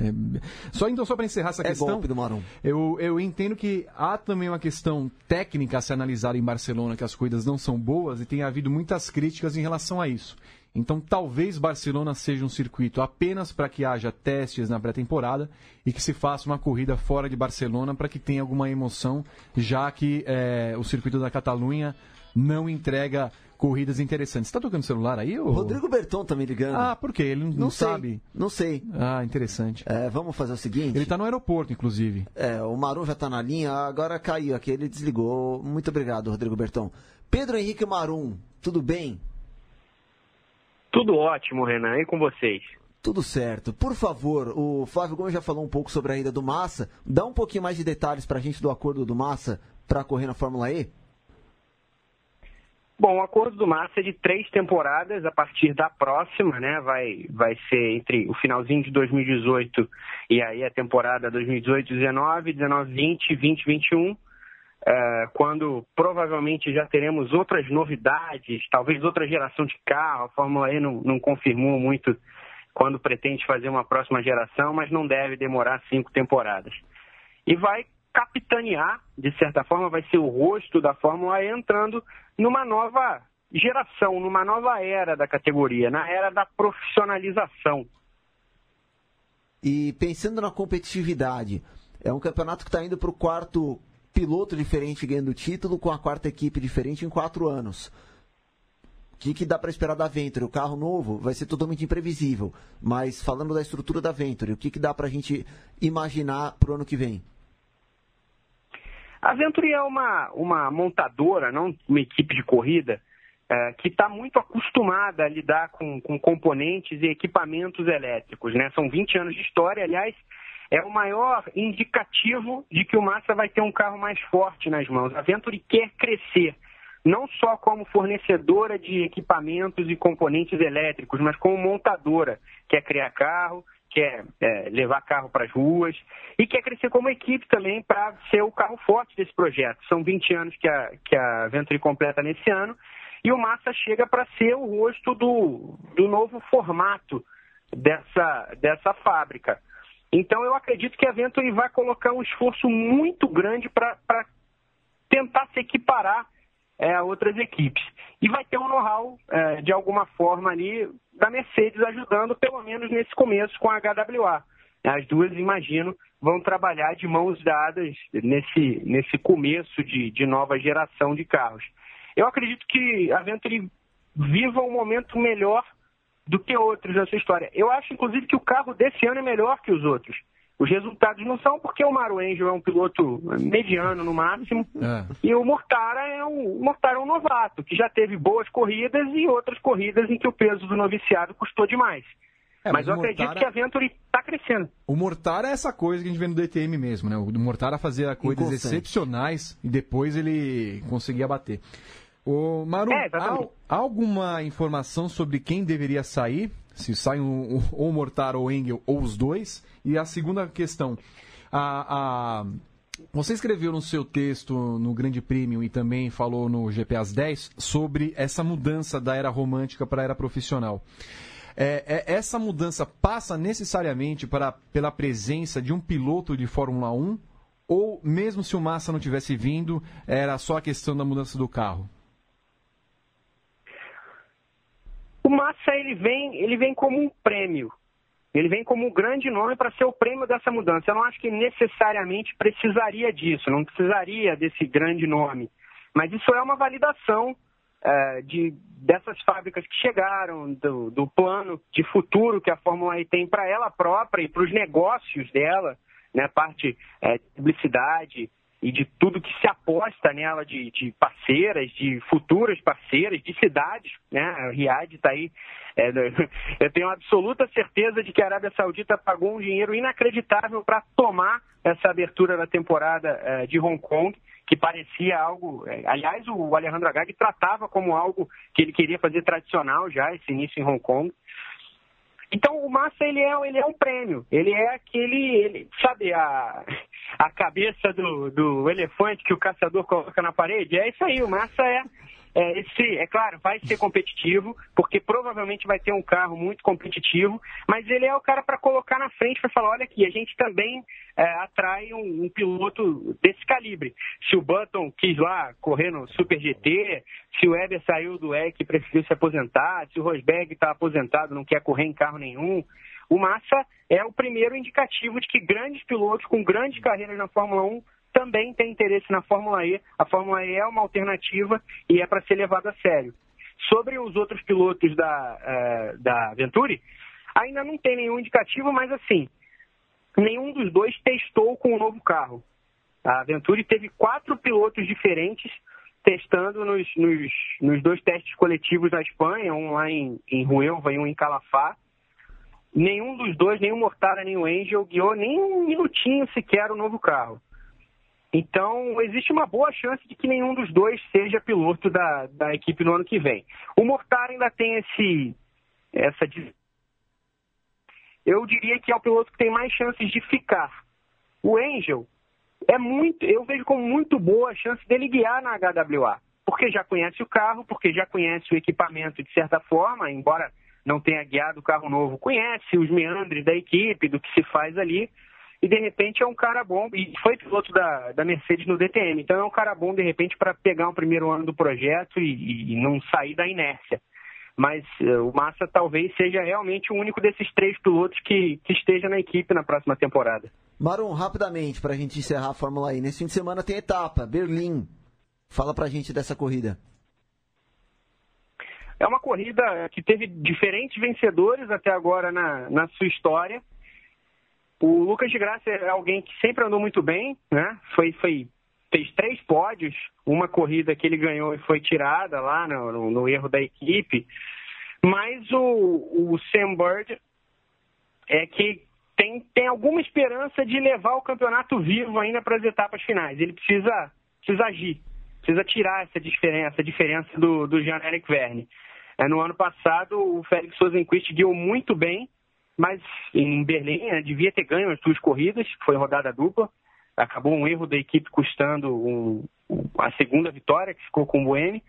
é... Só então, só para encerrar essa é questão. Golpe do Marum. Eu, eu entendo que há também uma questão técnica a ser analisada em Barcelona, que as corridas não são boas, e tem havido muitas críticas em relação a isso. Então, talvez Barcelona seja um circuito apenas para que haja testes na pré-temporada e que se faça uma corrida fora de Barcelona para que tenha alguma emoção, já que é, o circuito da Catalunha não entrega corridas interessantes. Está tocando celular aí? Ou... Rodrigo Berton tá me ligando. Ah, por quê? Ele não, não sabe? Não sei. Ah, interessante. É, vamos fazer o seguinte. Ele está no aeroporto, inclusive. É, o Maru já está na linha, agora caiu aqui, ele desligou. Muito obrigado, Rodrigo Berton. Pedro Henrique Marum, tudo bem? Tudo ótimo, Renan, e com vocês? Tudo certo. Por favor, o Flávio Gomes já falou um pouco sobre a ida do Massa. Dá um pouquinho mais de detalhes para a gente do acordo do Massa para correr na Fórmula E? Bom, o acordo do Massa é de três temporadas a partir da próxima, né? Vai, vai ser entre o finalzinho de 2018 e aí a temporada 2018-19, 19-20, 20-21, quando provavelmente já teremos outras novidades, talvez outra geração de carro. A Fórmula E não, não confirmou muito quando pretende fazer uma próxima geração, mas não deve demorar cinco temporadas. E vai capitanear, de certa forma, vai ser o rosto da Fórmula E entrando numa nova geração, numa nova era da categoria, na era da profissionalização. E pensando na competitividade, é um campeonato que está indo para o quarto piloto diferente ganhando o título, com a quarta equipe diferente em quatro anos. O que, que dá para esperar da Venturi? O carro novo vai ser totalmente imprevisível. Mas falando da estrutura da Venturi, o que, que dá para a gente imaginar para o ano que vem? A Venturi é uma, uma montadora, não uma equipe de corrida, é, que está muito acostumada a lidar com, com componentes e equipamentos elétricos. Né? São 20 anos de história, aliás, é o maior indicativo de que o Massa vai ter um carro mais forte nas mãos. A Venturi quer crescer, não só como fornecedora de equipamentos e componentes elétricos, mas como montadora. Quer criar carro, quer é, levar carro para as ruas e quer crescer como equipe também para ser o carro forte desse projeto. São 20 anos que a, que a Venturi completa nesse ano e o Massa chega para ser o rosto do, do novo formato dessa, dessa fábrica. Então eu acredito que a Venturi vai colocar um esforço muito grande para tentar se equiparar é, outras equipes. E vai ter um know-how, é, de alguma forma, ali da Mercedes ajudando, pelo menos nesse começo, com a HWA. As duas, imagino, vão trabalhar de mãos dadas nesse, nesse começo de, de nova geração de carros. Eu acredito que a Venturi viva um momento melhor do que outros nessa história. Eu acho, inclusive, que o carro desse ano é melhor que os outros. Os resultados não são porque o Maru Angel é um piloto mediano no máximo É. e o Mortara é um o Mortara é um novato que já teve boas corridas e outras corridas em que o peso do noviciado custou demais. É, mas, mas eu o acredito Mortara- que a Venturi está crescendo. O Mortara é essa coisa que a gente vê no DTM mesmo, né? O Mortara fazia coisas excepcionais e depois ele conseguia bater. O Maru, É, há, há alguma informação sobre quem deveria sair? Se sai um, ou o Mortara ou Engel ou os dois? E a segunda questão, a, a- você escreveu no seu texto no Grande Prêmio e também falou no GP às 10 sobre essa mudança da era romântica para a era profissional. É, é- essa mudança passa necessariamente para, pela presença de um piloto de Fórmula 1? Ou mesmo se o Massa não tivesse vindo, era só a questão da mudança do carro? O Massa ele vem, ele vem como um prêmio. Ele vem como um grande nome para ser o prêmio dessa mudança. Eu não acho que necessariamente precisaria disso, não precisaria desse grande nome. Mas isso é uma validação eh, de, dessas fábricas que chegaram, do, do plano de futuro que a Fórmula E tem para ela própria e para os negócios dela, né, parte de publicidade e de tudo que se aposta nela de, de parceiras, de futuras parceiras, de cidades, né? A Riad está aí. é, eu tenho absoluta certeza de que a Arábia Saudita pagou um dinheiro inacreditável para tomar essa abertura da temporada é, de Hong Kong, que parecia algo. é, aliás, o Alejandro Agag tratava como algo que ele queria fazer tradicional já, esse início em Hong Kong. Então o Massa ele é, ele é um prêmio, ele é aquele, ele, sabe a, a cabeça do, do elefante que o caçador coloca na parede? É isso aí, o Massa é, é esse, é claro, vai ser competitivo, porque provavelmente vai ter um carro muito competitivo, mas ele é o cara para colocar na frente para falar, olha aqui, a gente também é, atrai um, um piloto desse calibre. Se o Button quis lá correr no Super GT, se o Weber saiu do EC e preferiu se aposentar, se o Rosberg está aposentado, não quer correr em carro nenhum, o Massa é o primeiro indicativo de que grandes pilotos com grandes carreiras na Fórmula 1 também têm interesse na Fórmula E. A Fórmula E é uma alternativa e é para ser levada a sério. Sobre os outros pilotos da, eh, da Venturi, ainda não tem nenhum indicativo, mas assim, nenhum dos dois testou com o novo carro. A Venturi teve quatro pilotos diferentes testando nos, nos, nos dois testes coletivos na Espanha, um lá em, em Ruelva e um em Calafá. Nenhum dos dois, nem o Mortara nem o Angel, guiou nem um minutinho sequer o novo carro. Então, existe uma boa chance de que nenhum dos dois seja piloto da, da equipe no ano que vem. O Mortara ainda tem esse, essa. Eu diria que é o piloto que tem mais chances de ficar. O Angel é muito, eu vejo como muito boa a chance dele guiar na HWA, porque já conhece o carro, porque já conhece o equipamento de certa forma, embora não tenha guiado o carro novo, conhece os meandres da equipe, do que se faz ali, e de repente é um cara bom, e foi piloto da, da Mercedes no DTM, então é um cara bom de repente para pegar um primeiro ano do projeto e, e não sair da inércia. Mas eh, o Massa talvez seja realmente o único desses três pilotos que, que esteja na equipe na próxima temporada. Marum, rapidamente, pra gente encerrar a Fórmula E. Nesse fim de semana tem etapa, Berlim. Fala pra gente dessa corrida. É uma corrida que teve diferentes vencedores até agora na, na sua história. O Lucas de Graça é alguém que sempre andou muito bem, né? Foi, foi, fez três pódios, uma corrida que ele ganhou e foi tirada lá no, no, no erro da equipe. Mas o, o Sam Bird é que tem, tem alguma esperança de levar o campeonato vivo ainda para as etapas finais. Ele precisa, precisa agir, precisa tirar essa diferença, essa diferença do, do Jean-Eric Verne. É, no ano passado, o Félix Sosenquist guiou muito bem, mas em Berlim né, devia ter ganho as duas corridas, foi rodada dupla. Acabou um erro da equipe custando um, a segunda vitória, que ficou com o Buemi.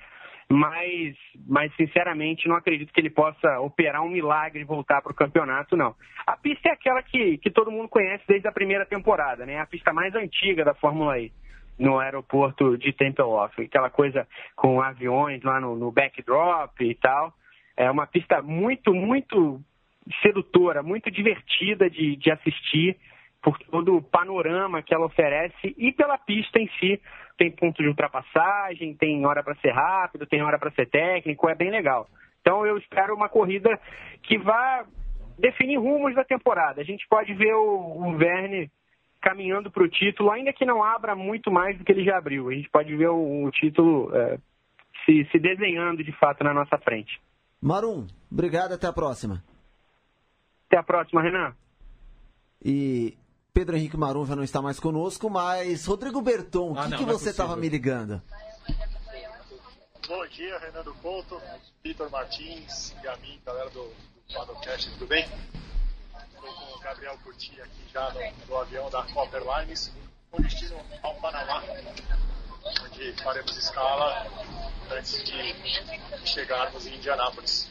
Mas, mas, sinceramente, não acredito que ele possa operar um milagre e voltar para o campeonato, não. A pista é aquela que, que todo mundo conhece desde a primeira temporada, né? A pista mais antiga da Fórmula E, no aeroporto de Tempelhof. Aquela coisa com aviões lá no, no backdrop e tal. É uma pista muito, muito sedutora, muito divertida de, de assistir por todo o panorama que ela oferece e pela pista em si. Tem ponto de ultrapassagem, tem hora para ser rápido, tem hora para ser técnico, é bem legal. Então eu espero uma corrida que vá definir rumos da temporada. A gente pode ver o, o Verne caminhando para o título, ainda que não abra muito mais do que ele já abriu. A gente pode ver o, o título é, se, se desenhando de fato na nossa frente. Marum, obrigado, até a próxima. Até a próxima, Renan. E Pedro Henrique Marum já não está mais conosco, mas Rodrigo Berton, o Ah, que, não, que não é você estava possível. me ligando? Bom dia, Renato Couto, Vitor Martins e a mim, galera do, do Padocast, tudo bem? Estou com o Gabriel Curti aqui já no, no avião da Copper Lines, com destino ao Panamá, onde faremos escala antes de chegarmos em Indianápolis.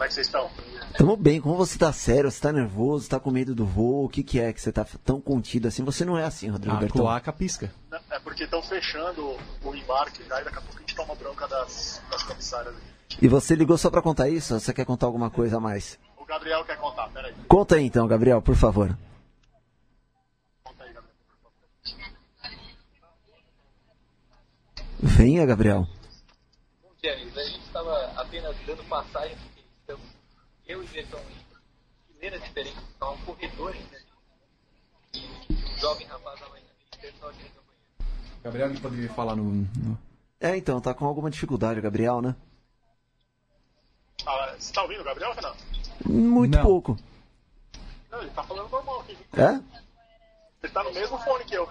Como é que vocês estão? Tamo bem, como você tá sério, você tá nervoso, tá com medo do voo, o que que é que você tá tão contido assim? Você não é assim, Rodrigo A Berton. cloaca pisca. É porque estão fechando o embarque já e daqui a pouco a gente toma bronca das, das comissárias. E você ligou só pra contar isso? Ou você quer contar alguma coisa a mais? O Gabriel quer contar, peraí. Conta aí então, Gabriel, por favor. Conta aí, Gabriel. Venha, Gabriel. Bom dia, amigos. A gente estava apenas dando passagem, eu e Bertão, em fileiras diferentes, está um corredor entre a gente. E um jovem rapaz a mais Bertão aqui na campanha. Gabriel que poderia falar no. no- É, então, tá com alguma dificuldade, Gabriel, né? Ah, você tá ouvindo o Gabriel, Renato? Muito Não. pouco. Não, ele tá falando normal aqui. É? Ele tá no mesmo fone que eu.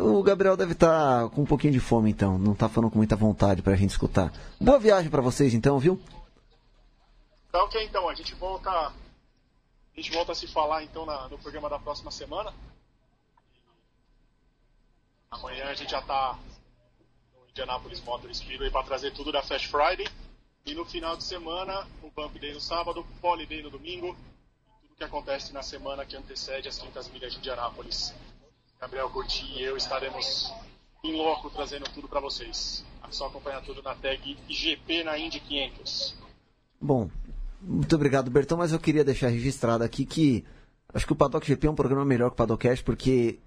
O Gabriel deve estar com um pouquinho de fome, então. Não tá falando com muita vontade pra gente escutar. Boa viagem pra vocês, então, viu? Tá ok, então. A gente volta. A gente volta a se falar então na- no programa da próxima semana. Amanhã a gente já tá no Indianapolis Motor Speedway para trazer tudo da Flash Friday. E no final de semana, o Bump Day no sábado, Poly Day no domingo. Tudo que acontece na semana que antecede as 500 milhas de Indianápolis. Gabriel Curti e eu estaremos em loco trazendo tudo para vocês. É só acompanhar tudo na tag IGP na Indy 500. Bom, muito obrigado, Bertão, mas eu queria deixar registrado aqui que acho que o Paddock GP é um programa melhor que o Paddockcast, porque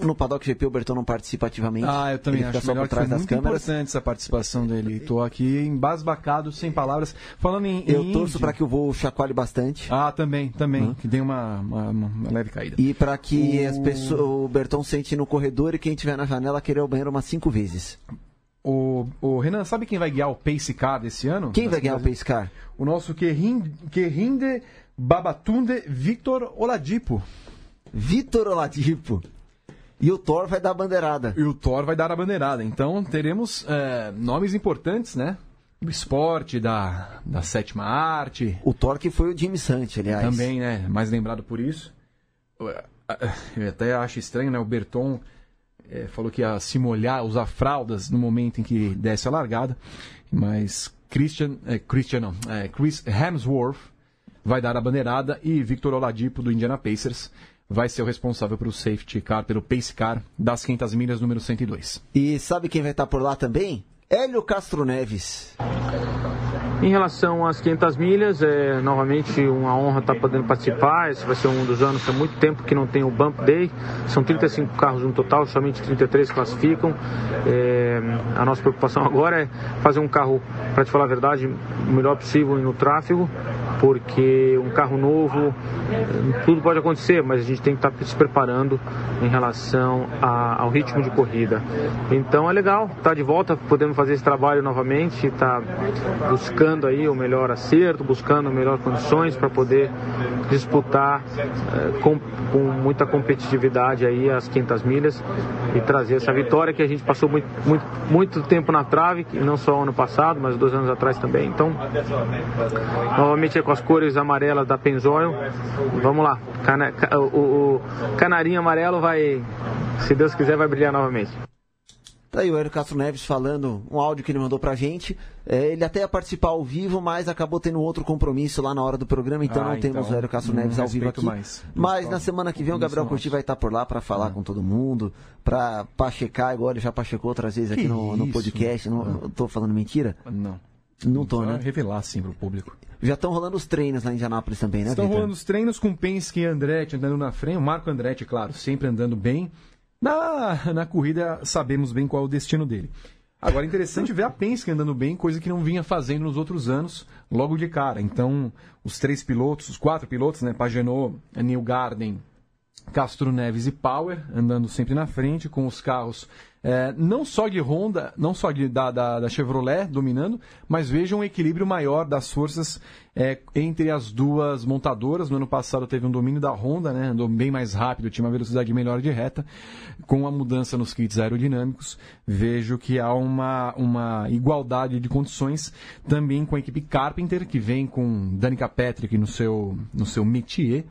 no Paddock GP o Bertão não participa ativamente. Ah, eu também acho melhor que foi muito câmeras. importante essa participação dele. Tô aqui embasbacado, sem palavras. Falando em. Eu em torço Indy- para que o voo chacoalhe bastante. Ah, também, também. Hum. Que dê uma, uma, uma leve caída. E para que O- as pessoas, o Bertão sente no corredor e quem estiver na janela querer ao banheiro umas cinco vezes. O, o Renan, sabe quem vai guiar o Pace Car desse ano? Quem vai ganhar o Pace Car? O nosso Querinde Babatunde Victor Oladipo. Vitor Oladipo. E o Thor vai dar a bandeirada. E o Thor vai dar a bandeirada. Então teremos é, nomes importantes, né? Do esporte, da, da sétima arte. O Thor que foi o Jimmy Sant, aliás. Também, né? Mais lembrado por isso. Eu até acho estranho, né? O Berton é, falou que ia se molhar, usar fraldas no momento em que desse a largada. Mas Christian, é, Christian não, é, Chris Hemsworth vai dar a bandeirada e Victor Oladipo do Indiana Pacers vai ser o responsável pelo safety car, pelo pace car das 500 milhas número 102. E sabe quem vai estar por lá também? Hélio Castro Neves. Em relação às 500 milhas, é novamente uma honra estar podendo participar. Esse vai ser um dos anos, há muito tempo que não tem o Bump Day. São 35 carros no total, somente 33 classificam. É, a nossa preocupação agora é fazer um carro, para te falar a verdade, o melhor possível no tráfego, porque um carro novo, tudo pode acontecer, mas a gente tem que estar se preparando em relação a- ao ritmo de corrida. Então é legal estar de volta, podemos fazer esse trabalho novamente, estar buscando aí o melhor acerto, buscando melhores condições para poder disputar eh, com, com muita competitividade aí as 500 milhas e trazer essa vitória que a gente passou muito, muito, muito tempo na trave, não só ano passado, mas dois anos atrás também. Então, novamente é com as cores amarelas da Pennzoil. Vamos lá, Cana- ca- o, o canarinho amarelo vai, se Deus quiser, vai brilhar novamente. Tá aí o Hélio Castro Neves falando um áudio que ele mandou pra gente. É, ele até ia participar ao vivo, mas acabou tendo outro compromisso lá na hora do programa, então Ah, não temos então, o Hélio Castro Neves ao vivo aqui. mais. Mas na semana que vem o Gabriel Curti vai estar por lá pra falar com todo mundo, pra pachecar, igual ele já pachecou outras vezes aqui no, no podcast. Não, eu tô falando mentira? Não. Não tô, né? revelar sim pro público. Já estão rolando os treinos lá em Indianápolis também, né, Estão rolando os treinos com Penske e Andretti andando na frente. O Marco Andretti, claro, sempre andando bem. Na, na corrida sabemos bem qual é o destino dele. Agora, é interessante ver a Penske andando bem, coisa que não vinha fazendo nos outros anos, logo de cara. Então, os três pilotos, os quatro pilotos, né, Pagenot, Neil Garden, Castro Neves e Power, andando sempre na frente, com os carros é, não só de Honda, não só de, da, da, da, Chevrolet dominando, mas veja um equilíbrio maior das forças é, entre as duas montadoras. No ano passado teve um domínio da Honda, né, andou bem mais rápido, tinha uma velocidade melhor de reta. Com a mudança nos kits aerodinâmicos, vejo que há uma, uma igualdade de condições também com a equipe Carpenter, que vem com Danica Patrick no seu, no seu métier.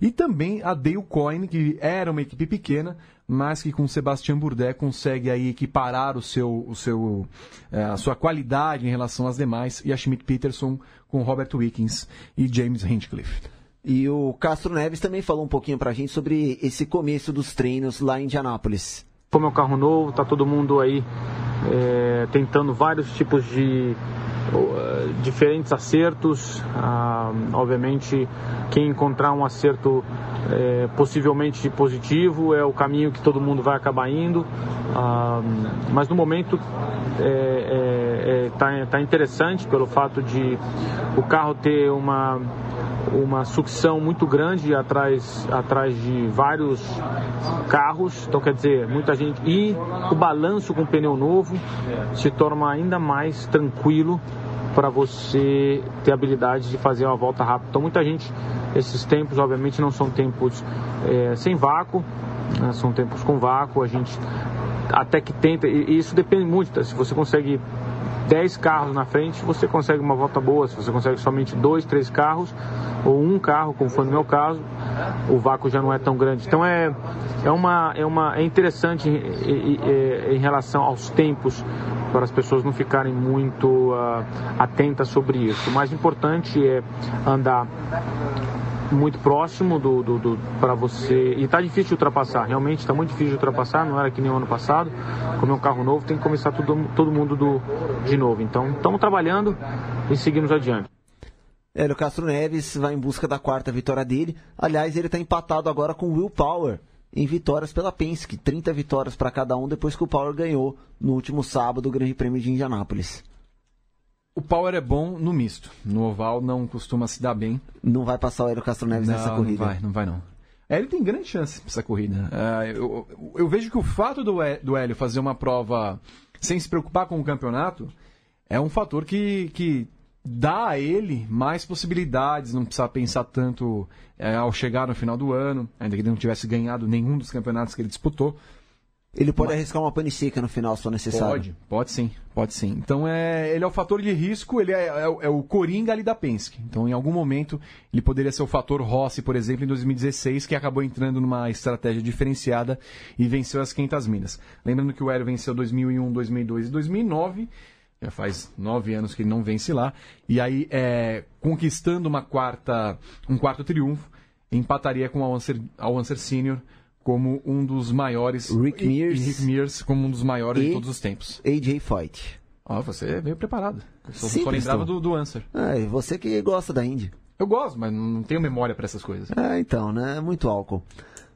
E também a Dale Coyne, que era uma equipe pequena, mas que com Sebastian Bourdais consegue aí equiparar o seu, o seu, é, a sua qualidade em relação às demais, e a Schmidt Peterson com Robert Wickens e James Hinchcliffe. E o Castro Neves também falou um pouquinho para a gente sobre esse começo dos treinos lá em Indianápolis. Como é um carro novo, tá todo mundo aí é, tentando vários tipos de uh, diferentes acertos. Uh, obviamente, quem encontrar um acerto é, possivelmente positivo é o caminho que todo mundo vai acabar indo. Uh, mas no momento está é, é, tá, tá interessante pelo fato de o carro ter uma uma sucção muito grande atrás, atrás de vários carros, então quer dizer, muita gente. E o balanço com pneu novo se torna ainda mais tranquilo para você ter habilidade de fazer uma volta rápida. Então muita gente, esses tempos obviamente não são tempos é, sem vácuo, né, são tempos com vácuo, a gente até que tenta, e isso depende muito, tá? se você consegue 10 carros na frente, você consegue uma volta boa. Se você consegue somente dois, três carros, ou um carro, como foi no meu caso, o vácuo já não é tão grande. Então é, é, uma, é, uma, é interessante em, em, em relação aos tempos para as pessoas não ficarem muito uh, atentas sobre isso. O mais importante é andar muito próximo do, do, do para você. E está difícil de ultrapassar, realmente está muito difícil de ultrapassar, não era que nem o ano passado. Como é um carro novo, tem que começar todo, todo mundo do, de novo. Então estamos trabalhando e seguimos adiante. Hélio Castro Neves vai em busca da quarta vitória dele. Aliás, ele está empatado agora com Will Power em vitórias pela Penske. 30 vitórias para cada um depois que o Power ganhou no último sábado o Grande Prêmio de Indianápolis. O Power é bom no misto. No oval não costuma se dar bem. Não vai passar o Hélio Castro Neves não, nessa corrida. Não vai, não vai não. É, ele tem grande chance nessa corrida. Uh, eu, eu, vejo que o fato do, do Hélio fazer uma prova sem se preocupar com o campeonato é um fator que, que dá a ele mais possibilidades, não precisa pensar tanto é, ao chegar no final do ano, ainda que ele não tivesse ganhado nenhum dos campeonatos que ele disputou. Ele pode Mas... arriscar uma pane seca no final, se for necessário. Pode, pode sim, pode sim. Então é, ele é o fator de risco, ele é, é, é, o Coringa ali da Penske. Então em algum momento ele poderia ser o fator Rossi, por exemplo, em 2016, que acabou entrando numa estratégia diferenciada e venceu as 500 minas. Lembrando que o Hélio venceu 2001, 2002 e 2009 já faz nove anos que ele não vence lá, e aí é, conquistando uma quarta, um quarto triunfo, empataria com o Anser Senior como um dos maiores. Rick Mears. E Rick Mears como um dos maiores e de todos os tempos. AJ Fight. Ah, você veio preparado. Eu só, só lembrava do, do Answer. É, você que gosta da Indy. Eu gosto, mas não tenho memória para essas coisas. É, então, né? Muito álcool.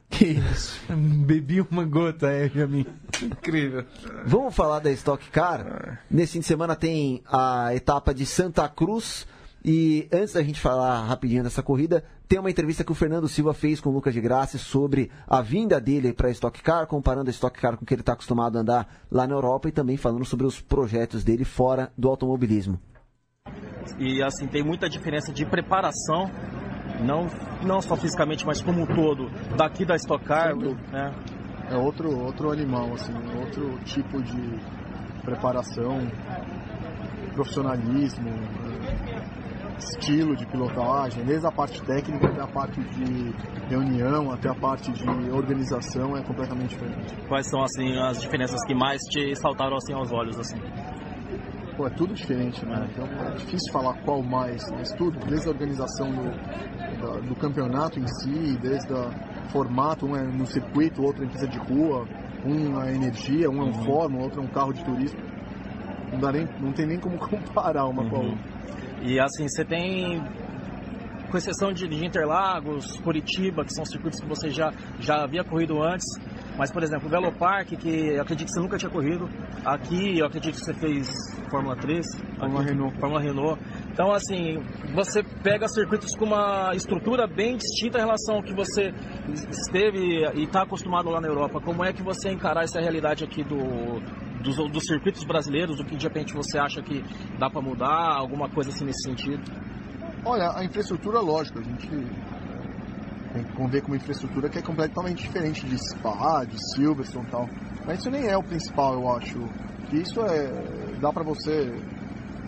Que isso? Bebi uma gota, é, mim. Incrível. Vamos falar da Stock Car? Nesse fim de semana tem a etapa de Santa Cruz. E antes da gente falar rapidinho dessa corrida, tem uma entrevista que o Fernando Silva fez com o Lucas de Graça sobre a vinda dele para a Stock Car, comparando a Stock Car com o que ele está acostumado a andar lá na Europa e também falando sobre os projetos dele fora do automobilismo. E assim, tem muita diferença de preparação não, não só fisicamente, mas como um todo, daqui da Stock Car. Né? É outro, outro animal, assim, outro tipo de preparação, profissionalismo, estilo de pilotagem, desde a parte técnica até a parte de reunião, até a parte de organização é completamente diferente. Quais são assim as diferenças que mais te saltaram assim aos olhos assim? Pô, é tudo diferente, né? Então é difícil falar qual mais, mas tudo, desde a organização do, do campeonato em si, desde o formato, um é no circuito, outro em pista de rua, um é energia, um é um uhum. fórmula, outro é um carro de turismo. Não, dá nem, não tem nem como comparar uma uhum. com a uhum. outra. E assim, você tem com exceção de, de Interlagos, Curitiba, que são circuitos que você já, já havia corrido antes, Mas, por exemplo, o Velopark, que eu acredito que você nunca tinha corrido, aqui eu acredito que você fez Fórmula 3, Fórmula aqui, Renault. Fórmula Renault. Então, assim, você pega circuitos com uma estrutura bem distinta em relação ao que você esteve e está acostumado lá na Europa. Como é que você encarar essa realidade aqui do, dos, dos circuitos brasileiros? O que de repente você acha que dá para mudar? Alguma coisa assim nesse sentido? Olha, a infraestrutura, lógico, a gente tem que conver com uma infraestrutura que é completamente diferente de Spa, de Silverstone e tal. Mas isso nem é o principal, eu acho. Isso é. dá pra você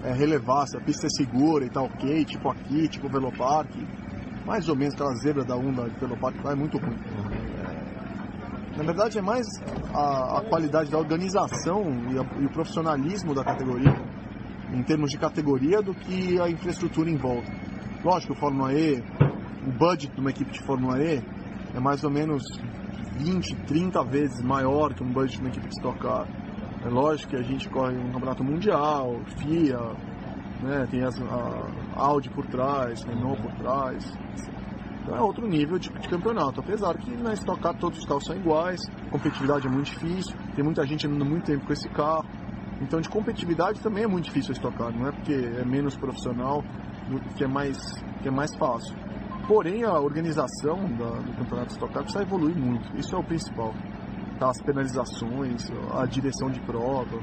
é, relevar se a pista é segura e tá ok, tipo aqui, tipo o Velopark. Mais ou menos aquela zebra da 1 da Velopark lá é muito ruim. Na verdade é mais a, a qualidade da organização e, a- e o profissionalismo da categoria, em termos de categoria, do que a infraestrutura em volta. Lógico, o Fórmula E, o budget de uma equipe de Fórmula E é mais ou menos 20, 30 vezes maior que um budget de uma equipe de Stock Car. É lógico que a gente corre um campeonato mundial, FIA, né, tem as, a Audi por trás, Renault por trás. Então é outro nível de, de campeonato. Apesar que na Stock Car todos os carros são iguais, competitividade é muito difícil, tem muita gente andando muito tempo com esse carro. Então de competitividade também é muito difícil a Stock Car, não é porque é menos profissional que é mais, que é mais fácil. Porém, a organização da- do campeonato Stock Car precisa evoluir muito. Isso é o principal. Tá, as penalizações, a direção de prova,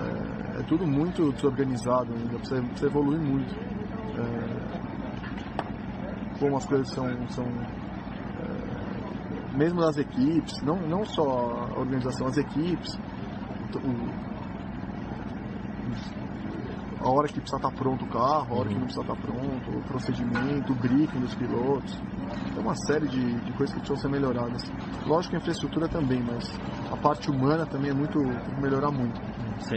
é, é tudo muito desorganizado ainda. Precisa, precisa evoluir muito. Como as coisas são, são é, mesmo das equipes, não, não só a organização, as equipes, o- a hora que precisa estar pronto o carro, a hora que não precisa estar pronto, o procedimento, o briefing dos pilotos. Tem uma série de, de coisas que precisam ser melhoradas. Lógico que a infraestrutura também, mas a parte humana também é muito. tem que melhorar muito.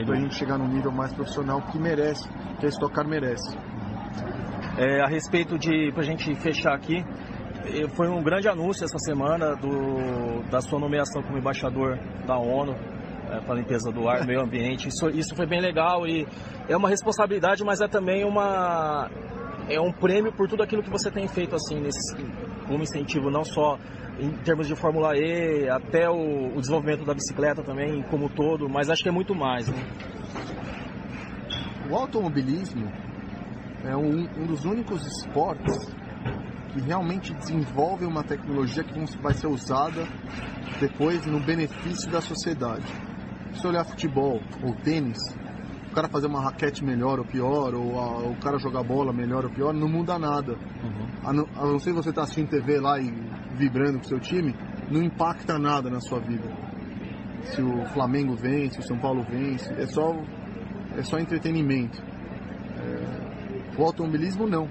Para a gente chegar num nível mais profissional que merece, que a Stock Car merece. É, a respeito de, pra gente fechar aqui, eh, foi um grande anúncio essa semana do, da sua nomeação como embaixador da ONU é, para a limpeza do ar, meio ambiente. Isso, isso foi bem legal e é uma responsabilidade, mas é também uma é um prêmio por tudo aquilo que você tem feito assim nesse como incentivo, não só em termos de Fórmula E, até o, o desenvolvimento da bicicleta também como um todo, mas acho que é muito mais. Né? O automobilismo é um, um dos únicos esportes que realmente desenvolve uma tecnologia que vai ser usada depois no benefício da sociedade. Se você olhar futebol ou tênis, o cara fazer uma raquete melhor ou pior, ou a- o cara jogar bola melhor ou pior, não muda nada. A não, a não ser você estar assistindo TV lá e vibrando com seu time, não impacta nada na sua vida. Se o Flamengo vence, se o São Paulo vence, é só, é só entretenimento. O automobilismo não.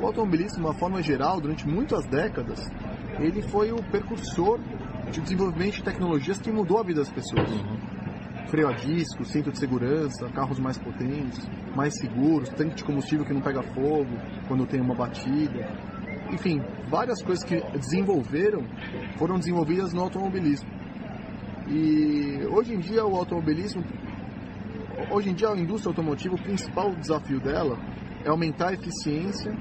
O automobilismo, de uma forma geral, durante muitas décadas, ele foi o precursor de desenvolvimento de tecnologias que mudou a vida das pessoas. Freio a disco, centro de segurança, carros mais potentes, mais seguros, tanque de combustível que não pega fogo quando tem uma batida. Enfim, várias coisas que desenvolveram foram desenvolvidas no automobilismo. E hoje em dia o automobilismo, hoje em dia a indústria automotiva, o principal desafio dela é aumentar a eficiência,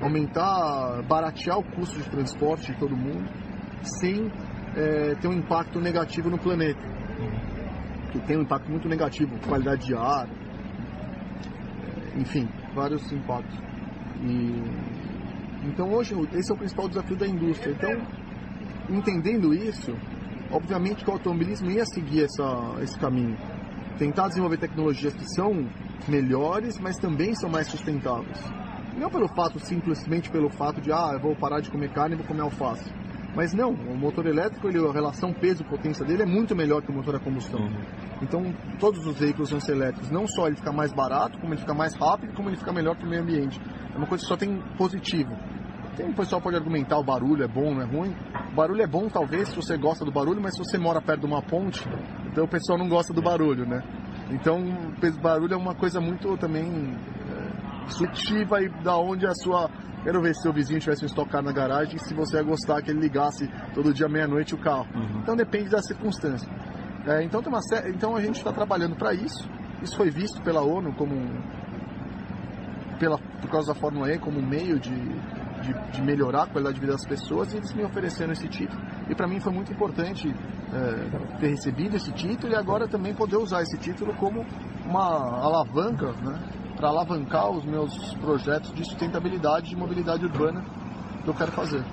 aumentar, baratear o custo de transporte de todo mundo, sem eh, ter um impacto negativo no planeta. Que tem um impacto muito negativo, qualidade de ar, eh, enfim, vários impactos. E, então hoje esse é o principal desafio da indústria. Então, entendendo isso, obviamente que o automobilismo ia seguir essa, esse caminho. Tentar desenvolver tecnologias que são melhores, mas também são mais sustentáveis. Não pelo fato, simplesmente pelo fato de, ah, eu vou parar de comer carne e vou comer alface. Mas não, o motor elétrico, ele, a relação peso-potência dele é muito melhor que o motor a combustão. Então, todos os veículos vão ser elétricos. Não só ele fica mais barato, como ele fica mais rápido, como ele fica melhor para o meio ambiente. É uma coisa que só tem positivo. Tem, o pessoal pode argumentar o barulho é bom, não é ruim. O barulho é bom, talvez, se você gosta do barulho, mas se você mora perto de uma ponte, então o pessoal não gosta do barulho, né? Então, barulho é uma coisa muito também é, subjetiva e da onde a sua... Quero ver se seu vizinho tivesse um estocar na garagem e se você ia gostar que ele ligasse todo dia meia-noite o carro. Então depende da circunstância. É, então, tem uma então a gente está trabalhando para isso. Isso foi visto pela ONU como um- pela, por causa da Fórmula E como um meio de, de, de melhorar a qualidade de vida das pessoas e eles me ofereceram esse título. E para mim foi muito importante é, ter recebido esse título e agora também poder usar esse título como uma alavanca né, para alavancar os meus projetos de sustentabilidade de mobilidade urbana que eu quero fazer.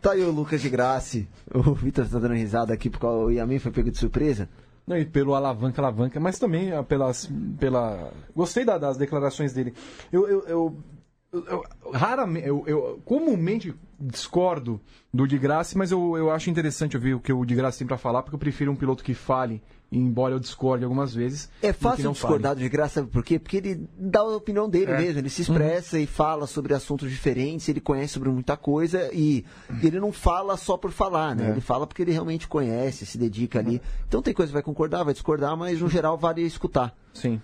Tá aí o Lucas de Graça. O Vitor tá dando risada aqui porque o Yamin foi pego de surpresa. Não, e pelo alavanca, alavanca, mas também ah, pelas, pela. Gostei da- das declarações dele. Eu, eu, eu, eu- raramente, eu, eu comumente discordo do de Graça, mas eu, eu acho interessante ouvir o que o de Graça tem pra falar, porque eu prefiro um piloto que fale, embora eu discorde algumas vezes. É fácil não discordar do de graça, sabe por quê? Porque ele dá a opinião dele É. mesmo, ele se expressa e fala sobre assuntos diferentes, ele conhece sobre muita coisa e ele não fala só por falar, né? É. Ele fala porque ele realmente conhece, se dedica ali. Então tem coisa que vai concordar, vai discordar, mas no geral vale escutar. Sim.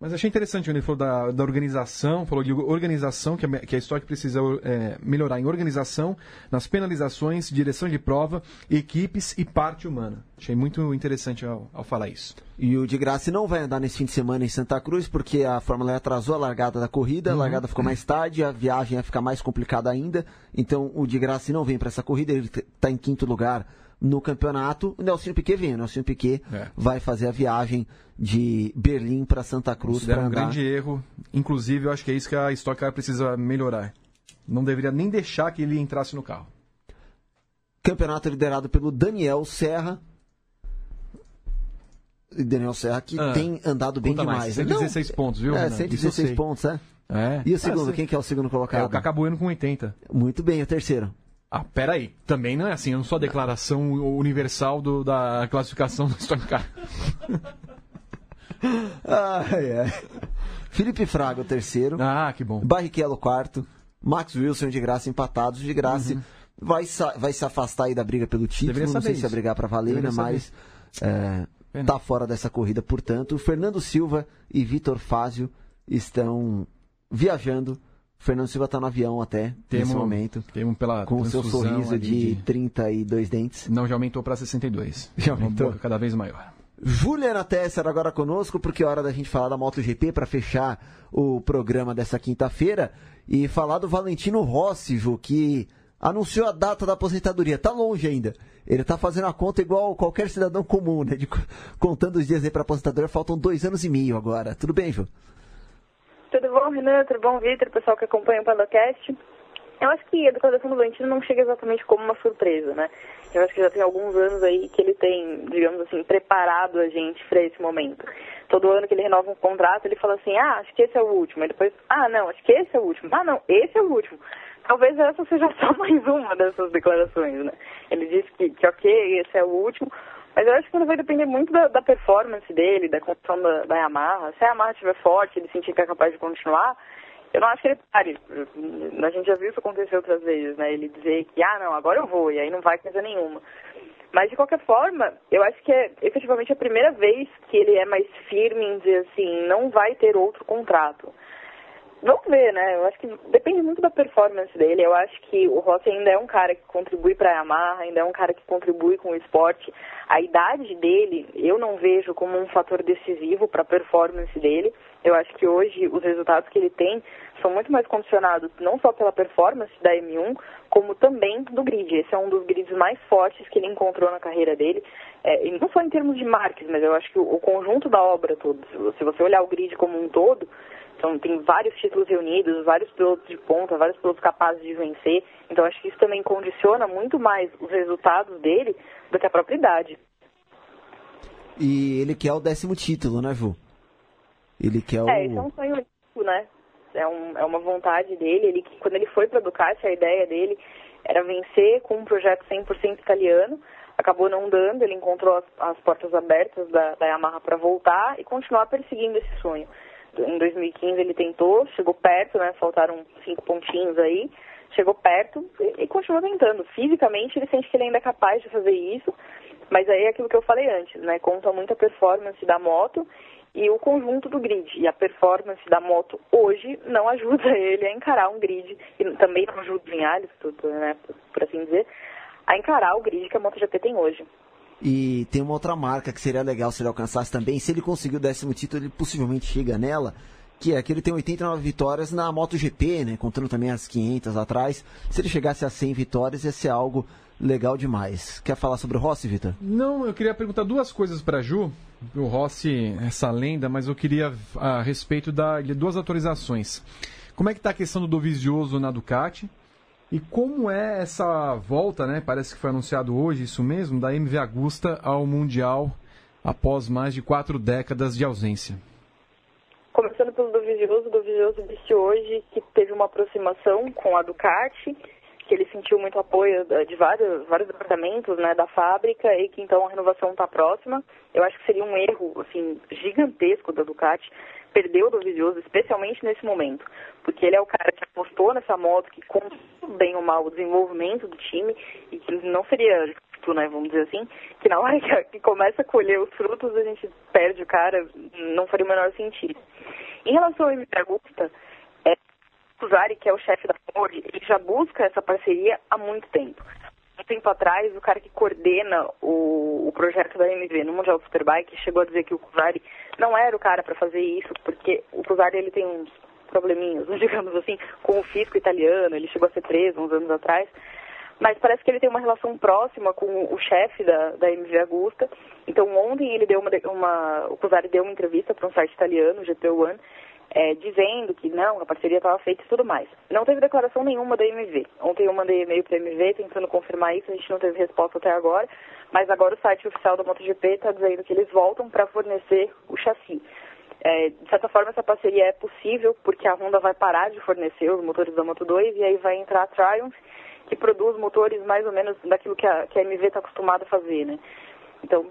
Mas achei interessante quando ele falou da, da organização, falou de organização, que a, que a Stock precisa é, melhorar em organização, nas penalizações, direção de prova, equipes e parte humana. Achei muito interessante ao, ao falar isso. E o de graça não vai andar nesse fim de semana em Santa Cruz, porque a Fórmula E atrasou a largada da corrida, a Uhum. largada ficou mais tarde, a viagem ia ficar mais complicada ainda. Então o de graça não vem para essa corrida, ele está em quinto lugar no campeonato. O Nelson Piquet vem, o Nelson Piquet É. vai fazer a viagem de Berlim para Santa Cruz Considero para um grande erro. Inclusive, eu acho que é isso que a Stock Car precisa melhorar. Não deveria nem deixar que ele entrasse no carro. Campeonato liderado pelo Daniel Serra. Daniel Serra que Ah, tem andado bem mais. demais. né? 116 pontos, viu, É, Renan? Isso eu 116 sei. pontos, é? É. E o segundo, É, quem que é o segundo colocado? É o Cacá Bueno com 80. Muito bem, o terceiro. Ah, peraí. Também não é assim. Eu não sou a declaração universal do- da classificação do Stock Car. Ai, ai. Felipe Fraga, o terceiro. Ah, que bom. Barrichello, quarto. Max Wilson de graça empatados. De graça vai, sa- vai se afastar aí da briga pelo título. Uhum. Não sei se vai isso. brigar para valer, né? Mas é, tá fora dessa corrida, portanto. Fernando Silva e Vitor Fázio estão viajando. Fernando Silva está no avião até nesse Temo- momento. Temo pela Com o seu sorriso ali de 32 dentes. Não, já aumentou para 62. Já Uma aumentou? boca cada vez maior. Juliana Tesser agora conosco, porque é hora da gente falar da MotoGP para fechar o programa dessa quinta-feira e falar do Valentino Rossi, Ju, que anunciou a data da aposentadoria. Tá longe ainda. Ele tá fazendo a conta igual qualquer cidadão comum, né? De, co- contando os dias aí para aposentadoria, faltam dois anos e meio agora. Tudo bem, Ju? Tudo bom, Renan? Tudo bom, Vitor? Pessoal que acompanha o Palocast. Eu acho que a declaração do Valentino não chega exatamente como uma surpresa, né? Eu acho que já tem alguns anos aí que ele tem, digamos assim, preparado a gente para esse momento. Todo ano que ele renova um contrato, ele fala assim, ah, acho que esse é o último. Aí depois, ah, não, acho que esse é o último. Ah, não, esse é o último. Talvez essa seja só mais uma dessas declarações, né? Ele disse que, que ok, esse é o último, mas eu acho que vai depender muito da, da performance dele, da condição da, da Yamaha. Se a Yamaha estiver forte, ele sentir que é capaz de continuar, eu não acho que ele pare. A gente já viu isso acontecer outras vezes, né? Ele dizer que, ah, não, agora eu vou, e aí não vai coisa nenhuma. Mas, de qualquer forma, eu acho que é efetivamente a primeira vez que ele é mais firme em dizer assim, não vai ter outro contrato. Vamos ver, né? Eu acho que depende muito da performance dele. Eu acho que o Rossi ainda é um cara que contribui para a Yamaha, ainda é um cara que contribui com o esporte. A idade dele, eu não vejo como um fator decisivo para a performance dele. Eu acho que hoje os resultados que ele tem são muito mais condicionados não só pela performance da M1, como também do grid. Esse é um dos grids mais fortes que ele encontrou na carreira dele. É, não só em termos de marcas, mas eu acho que o, conjunto da obra toda, se você- olhar o grid como um todo, então tem vários títulos reunidos, vários pilotos de ponta, vários pilotos capazes de vencer. Então acho que isso também condiciona muito mais os resultados dele do que a própria idade. E ele quer o décimo título, né, Ju? Ele quer o. É, esse é um sonho olímpico, né? É, um, é uma vontade dele. Ele, quando ele foi para Ducati, a ideia dele era vencer com um projeto 100% italiano. Acabou não dando, ele encontrou as, as portas abertas da, da Yamaha para voltar e continuar perseguindo esse sonho. Em 2015 ele tentou, chegou perto, né? Faltaram cinco pontinhos aí. Chegou perto e, e continua tentando. Fisicamente ele sente que ele ainda é capaz de fazer isso, mas aí é aquilo que eu falei antes, né? Conta muito a performance da moto e o conjunto do grid. E a performance da moto hoje não ajuda ele a encarar um grid, e também não ajuda o Vinhales, tudo, né, por, por assim dizer, a encarar o grid que a MotoGP tem hoje. E tem uma outra marca que seria legal se ele alcançasse também. Se ele conseguir o décimo título, ele possivelmente chega nela, que é que ele tem 89 vitórias na MotoGP, né? Contando também as 500 atrás. Se ele chegasse a 100 vitórias, ia ser algo legal demais. Quer falar sobre o Rossi, Vitor? Não, eu queria perguntar duas coisas para Ju. O Rossi, essa lenda, mas eu queria a respeito da, de duas atualizações. Como é que está a questão do Dovizioso na Ducati? E como é essa volta, né? Parece que foi anunciado hoje, isso mesmo, da MV Agusta ao Mundial após mais de quatro décadas de ausência. Começando pelo Dovizioso, o Dovizioso disse hoje que teve uma aproximação com a Ducati, que ele sentiu muito apoio de vários, vários departamentos né, da fábrica e que então a renovação está próxima. Eu acho que seria um erro assim, gigantesco da Ducati perder o Dovizioso, especialmente nesse momento, porque ele é o cara que apostou nessa moto, que contou bem ou mal o desenvolvimento do time e que não seria justo, né, vamos dizer assim, que na hora que, começa a colher os frutos a gente perde o cara, não faria o menor sentido. Em relação ao Emílio Augusta, o Zari, que é o chefe da Ford, ele já busca essa parceria há muito tempo. Um tempo atrás, o cara que coordena o, o projeto da MV no Mundial Superbike chegou a dizer que o Kuzari não era o cara para fazer isso, porque o Kuzari ele tem uns probleminhas, digamos assim, com o fisco italiano, ele chegou a ser preso uns anos atrás, mas parece que ele tem uma relação próxima com o chefe da, da MV Agusta. Então ontem ele deu uma, uma o Cusari deu uma entrevista para um site italiano, GP One, é, dizendo que não, a parceria estava feita e tudo mais. Não teve declaração nenhuma da MV. Ontem eu mandei e-mail para a MV tentando confirmar isso, a gente não teve resposta até agora, mas agora o site oficial da MotoGP está dizendo que eles voltam para fornecer o chassi. É, de certa forma, essa parceria é possível porque a Honda vai parar de fornecer os motores da Moto 2 e aí vai entrar a Triumph, que produz motores mais ou menos daquilo que a, que a MV está acostumada a fazer, né? Então,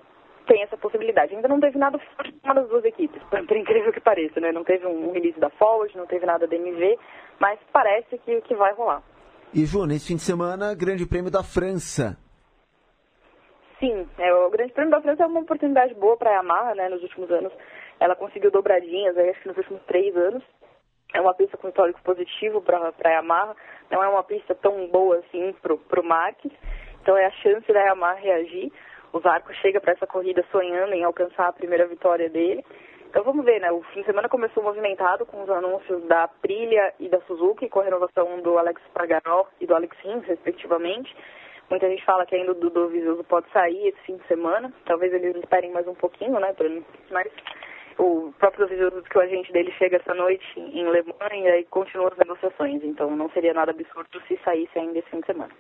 tem essa possibilidade. Ainda não teve nada de uma das duas equipes, por incrível que pareça, né? Não teve um release da Ford, não teve nada da MV, mas parece que, que vai rolar. E, Ju, nesse fim de semana, Grande Prêmio da França. Sim, é, o Grande Prêmio da França é uma oportunidade boa para a Yamaha, né? Nos últimos anos, ela conseguiu dobradinhas, acho que nos últimos três anos. É uma pista com histórico positivo para a Yamaha, não é uma pista tão boa assim para o Marques, então é a chance da Yamaha reagir. O Zarco chega para essa corrida sonhando em alcançar a primeira vitória dele. Então vamos ver, né? O fim de semana começou movimentado com os anúncios da Aprilia e da Suzuki, com a renovação do Alex Pagaró e do Alex Rins, respectivamente. Muita gente fala que ainda o Dudu Vizoso pode sair esse fim de semana. Talvez eles esperem mais um pouquinho, né? Mas o próprio Vizoso que o agente dele chega essa noite em Le Mans e continua as negociações. Então não seria nada absurdo se saísse ainda esse fim de semana.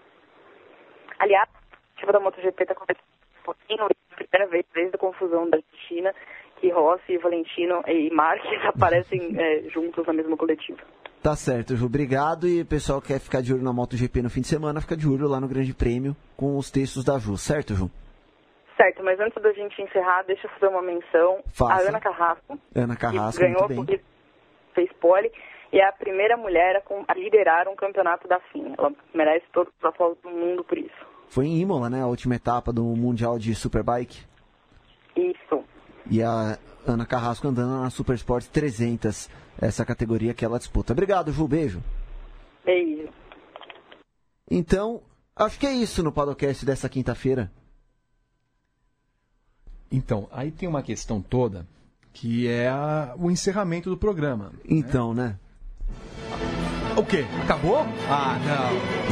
Aliás, a ativa da MotoGP está acontecendo pouquinho, primeira vez desde a confusão da China, que Rossi, Valentino e Marques aparecem é, juntos na mesma coletiva. Tá certo, Ju. Obrigado. E o pessoal que quer ficar de olho na MotoGP no fim de semana, fica de olho lá no Grande Prêmio com os textos da Ju, certo, Ju? Certo, mas antes da gente encerrar, deixa eu fazer uma menção. Faça. A Ana Carrasco. Ana Carrasco, ganhou bem. a corrida, fez pole e é a primeira mulher a, liderar um campeonato da FIA. Ela merece todos os aplausos do mundo por isso. Foi em Imola, né? A última etapa do Mundial de Superbike. Isso. E a Ana Carrasco andando na Super Sport 300, essa categoria que ela disputa. Obrigado, Ju. Beijo. Beijo. Então, acho que é isso no Padocast dessa quinta-feira. Então, aí tem uma questão toda que é a- o encerramento do programa. Então, né? O quê? Acabou? Ah, não.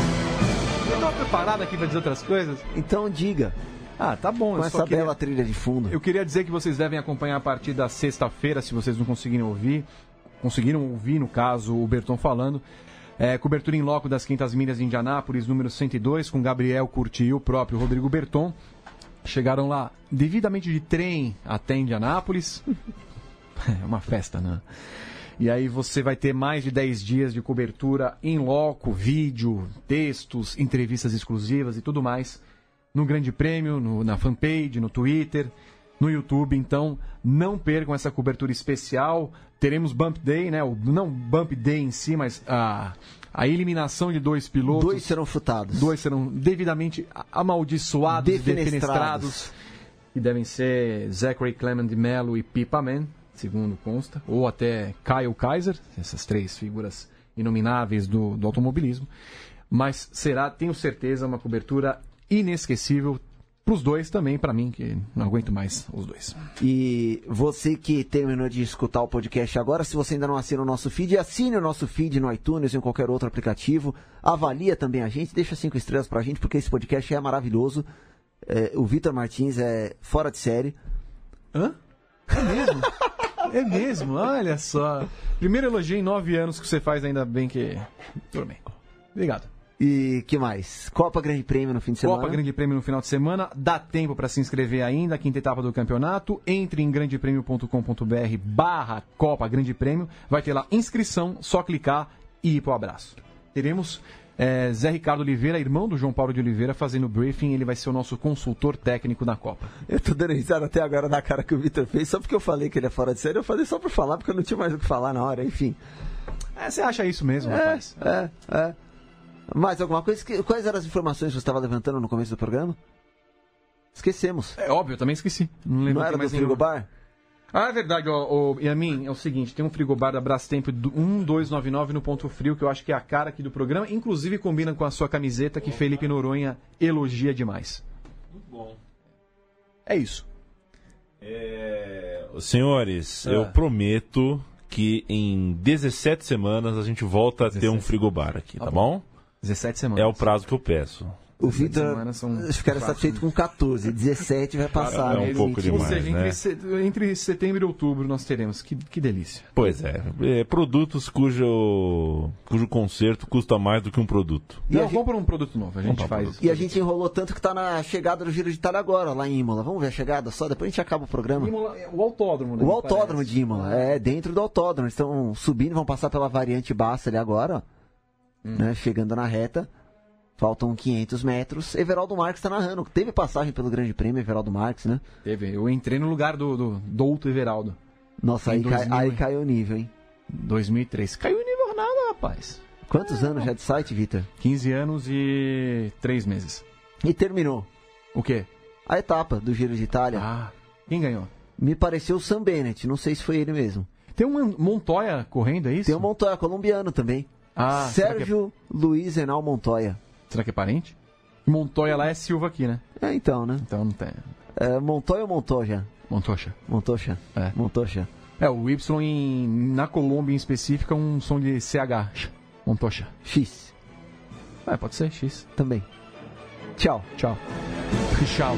Eu tava preparado aqui para dizer outras coisas. Então diga. Ah, tá bom. Com eu só essa queria- bela trilha de fundo. Eu queria dizer que vocês devem acompanhar a partir da sexta-feira, se vocês não conseguirem ouvir. Conseguiram ouvir, no caso, o Berton falando. É, cobertura em loco das 500 milhas de Indianápolis, número 102, com Gabriel Curti e o próprio Rodrigo Berton. Chegaram lá devidamente de trem até Indianápolis. É uma festa, né? E aí você vai ter mais de 10 dias de cobertura em loco, vídeo, textos, entrevistas exclusivas e tudo mais no Grande Prêmio, no- na fanpage, no Twitter, no YouTube. Então, não percam essa cobertura especial. Teremos Bump Day, né? O, não Bump Day em si, mas a, a eliminação de dois pilotos. Dois serão chutados. Dois serão devidamente amaldiçoados, e Defenestrados. defenestrados. E devem ser Zachary Clement de Mello e Pipa Man, segundo consta. Ou até Kyle Kaiser, essas três figuras inomináveis do, do automobilismo. Mas será, tenho certeza, uma cobertura inesquecível. pros dois também, pra mim, que não aguento mais os dois. E você que terminou de escutar o podcast agora, se você ainda não assina o nosso feed, assine o nosso feed no iTunes ou em qualquer outro aplicativo. Avalia também a gente, deixa cinco estrelas pra gente, porque esse podcast é maravilhoso. É, o Vitor Martins é fora de série. Hã? É mesmo? é mesmo, olha só. Primeiro elogio em nove anos que você faz, ainda bem que. Tudo bem. Obrigado. E que mais? Copa Grande Prêmio no fim de semana. Copa Grande Prêmio no final de semana. Dá tempo para se inscrever ainda, quinta etapa do campeonato. Entre em grandepremio.com.br barra Copa Grande Prêmio. Vai ter lá inscrição, só clicar e ir pro abraço. Teremos é, Zé Ricardo Oliveira, irmão do João Paulo de Oliveira, fazendo o briefing. Ele vai ser o nosso consultor técnico da Copa. Eu tô dando risada até agora na cara que o Vitor fez, só porque eu falei que ele é fora de série. Eu falei só por falar, porque eu não tinha mais o que falar na hora, enfim. É, você acha isso mesmo, É, rapaz? é, é. Mais alguma coisa? Quais eram as informações que você estava levantando no começo do programa? Esquecemos. É óbvio, eu também esqueci. Não, lembro Não era do mais nenhuma. frigobar? Ah, é verdade, ó, ó, Yamin, é o seguinte, tem um frigobar da Brastemp do 1299 no Ponto Frio, que eu acho que é a cara aqui do programa, inclusive combina com a sua camiseta que Felipe Noronha elogia demais. Muito bom. É isso. É, Senhores, Ah. eu prometo que em 17 semanas a gente volta a ter um frigobar aqui, tá, Tá bom? 17 semanas. É o prazo que eu peço. O Vitor semanas são ficaria quatro. satisfeito com 14, 17 vai passar. é um né? pouco Mentira. Ou demais, seja, entre, né? entre setembro e outubro nós teremos. Que, que delícia. Pois é, é, produtos cujo, cujo conserto custa mais do que um produto. E Não, gente- compra um produto novo, a gente um faz. produto. E a gente enrolou tanto que tá na chegada do Giro de Itália agora, lá em Imola. Vamos ver a chegada só? Depois a gente acaba o programa. Imola- O autódromo, né? O autódromo parece. de Imola, é dentro do autódromo. Eles estão subindo, vão passar pela variante baixa ali agora, ó. Hum. Né, chegando na reta. Faltam 500 metros. Everaldo Marques está narrando. Teve passagem pelo Grande Prêmio, Everaldo Marques, né? Teve. Eu entrei no lugar do, do Douto Everaldo. Nossa, aí, cai- 2000, aí hein? caiu o nível, hein? 2003. Caiu o nível nada, rapaz. Quantos anos já de site, Vitor? 15 anos e 3 meses. E terminou O quê? a etapa do Giro de Itália. Ah, quem ganhou? Me pareceu o Sam Bennett, não sei se foi ele mesmo. Tem um Montoya correndo, é isso? Tem o Montoya, colombiano também. Ah, é, Sérgio Luiz Enal Montoya. Será que é parente? Montoya lá é Silva aqui, né? É, então, né? Então não tem. É, Montoya ou Montoya? Montocha. Montocha. É. Montocha. É, o Y em, na Colômbia em específico é um som de CH. Montocha. X É, pode ser X. também. Tchau. Tchau. Tchau.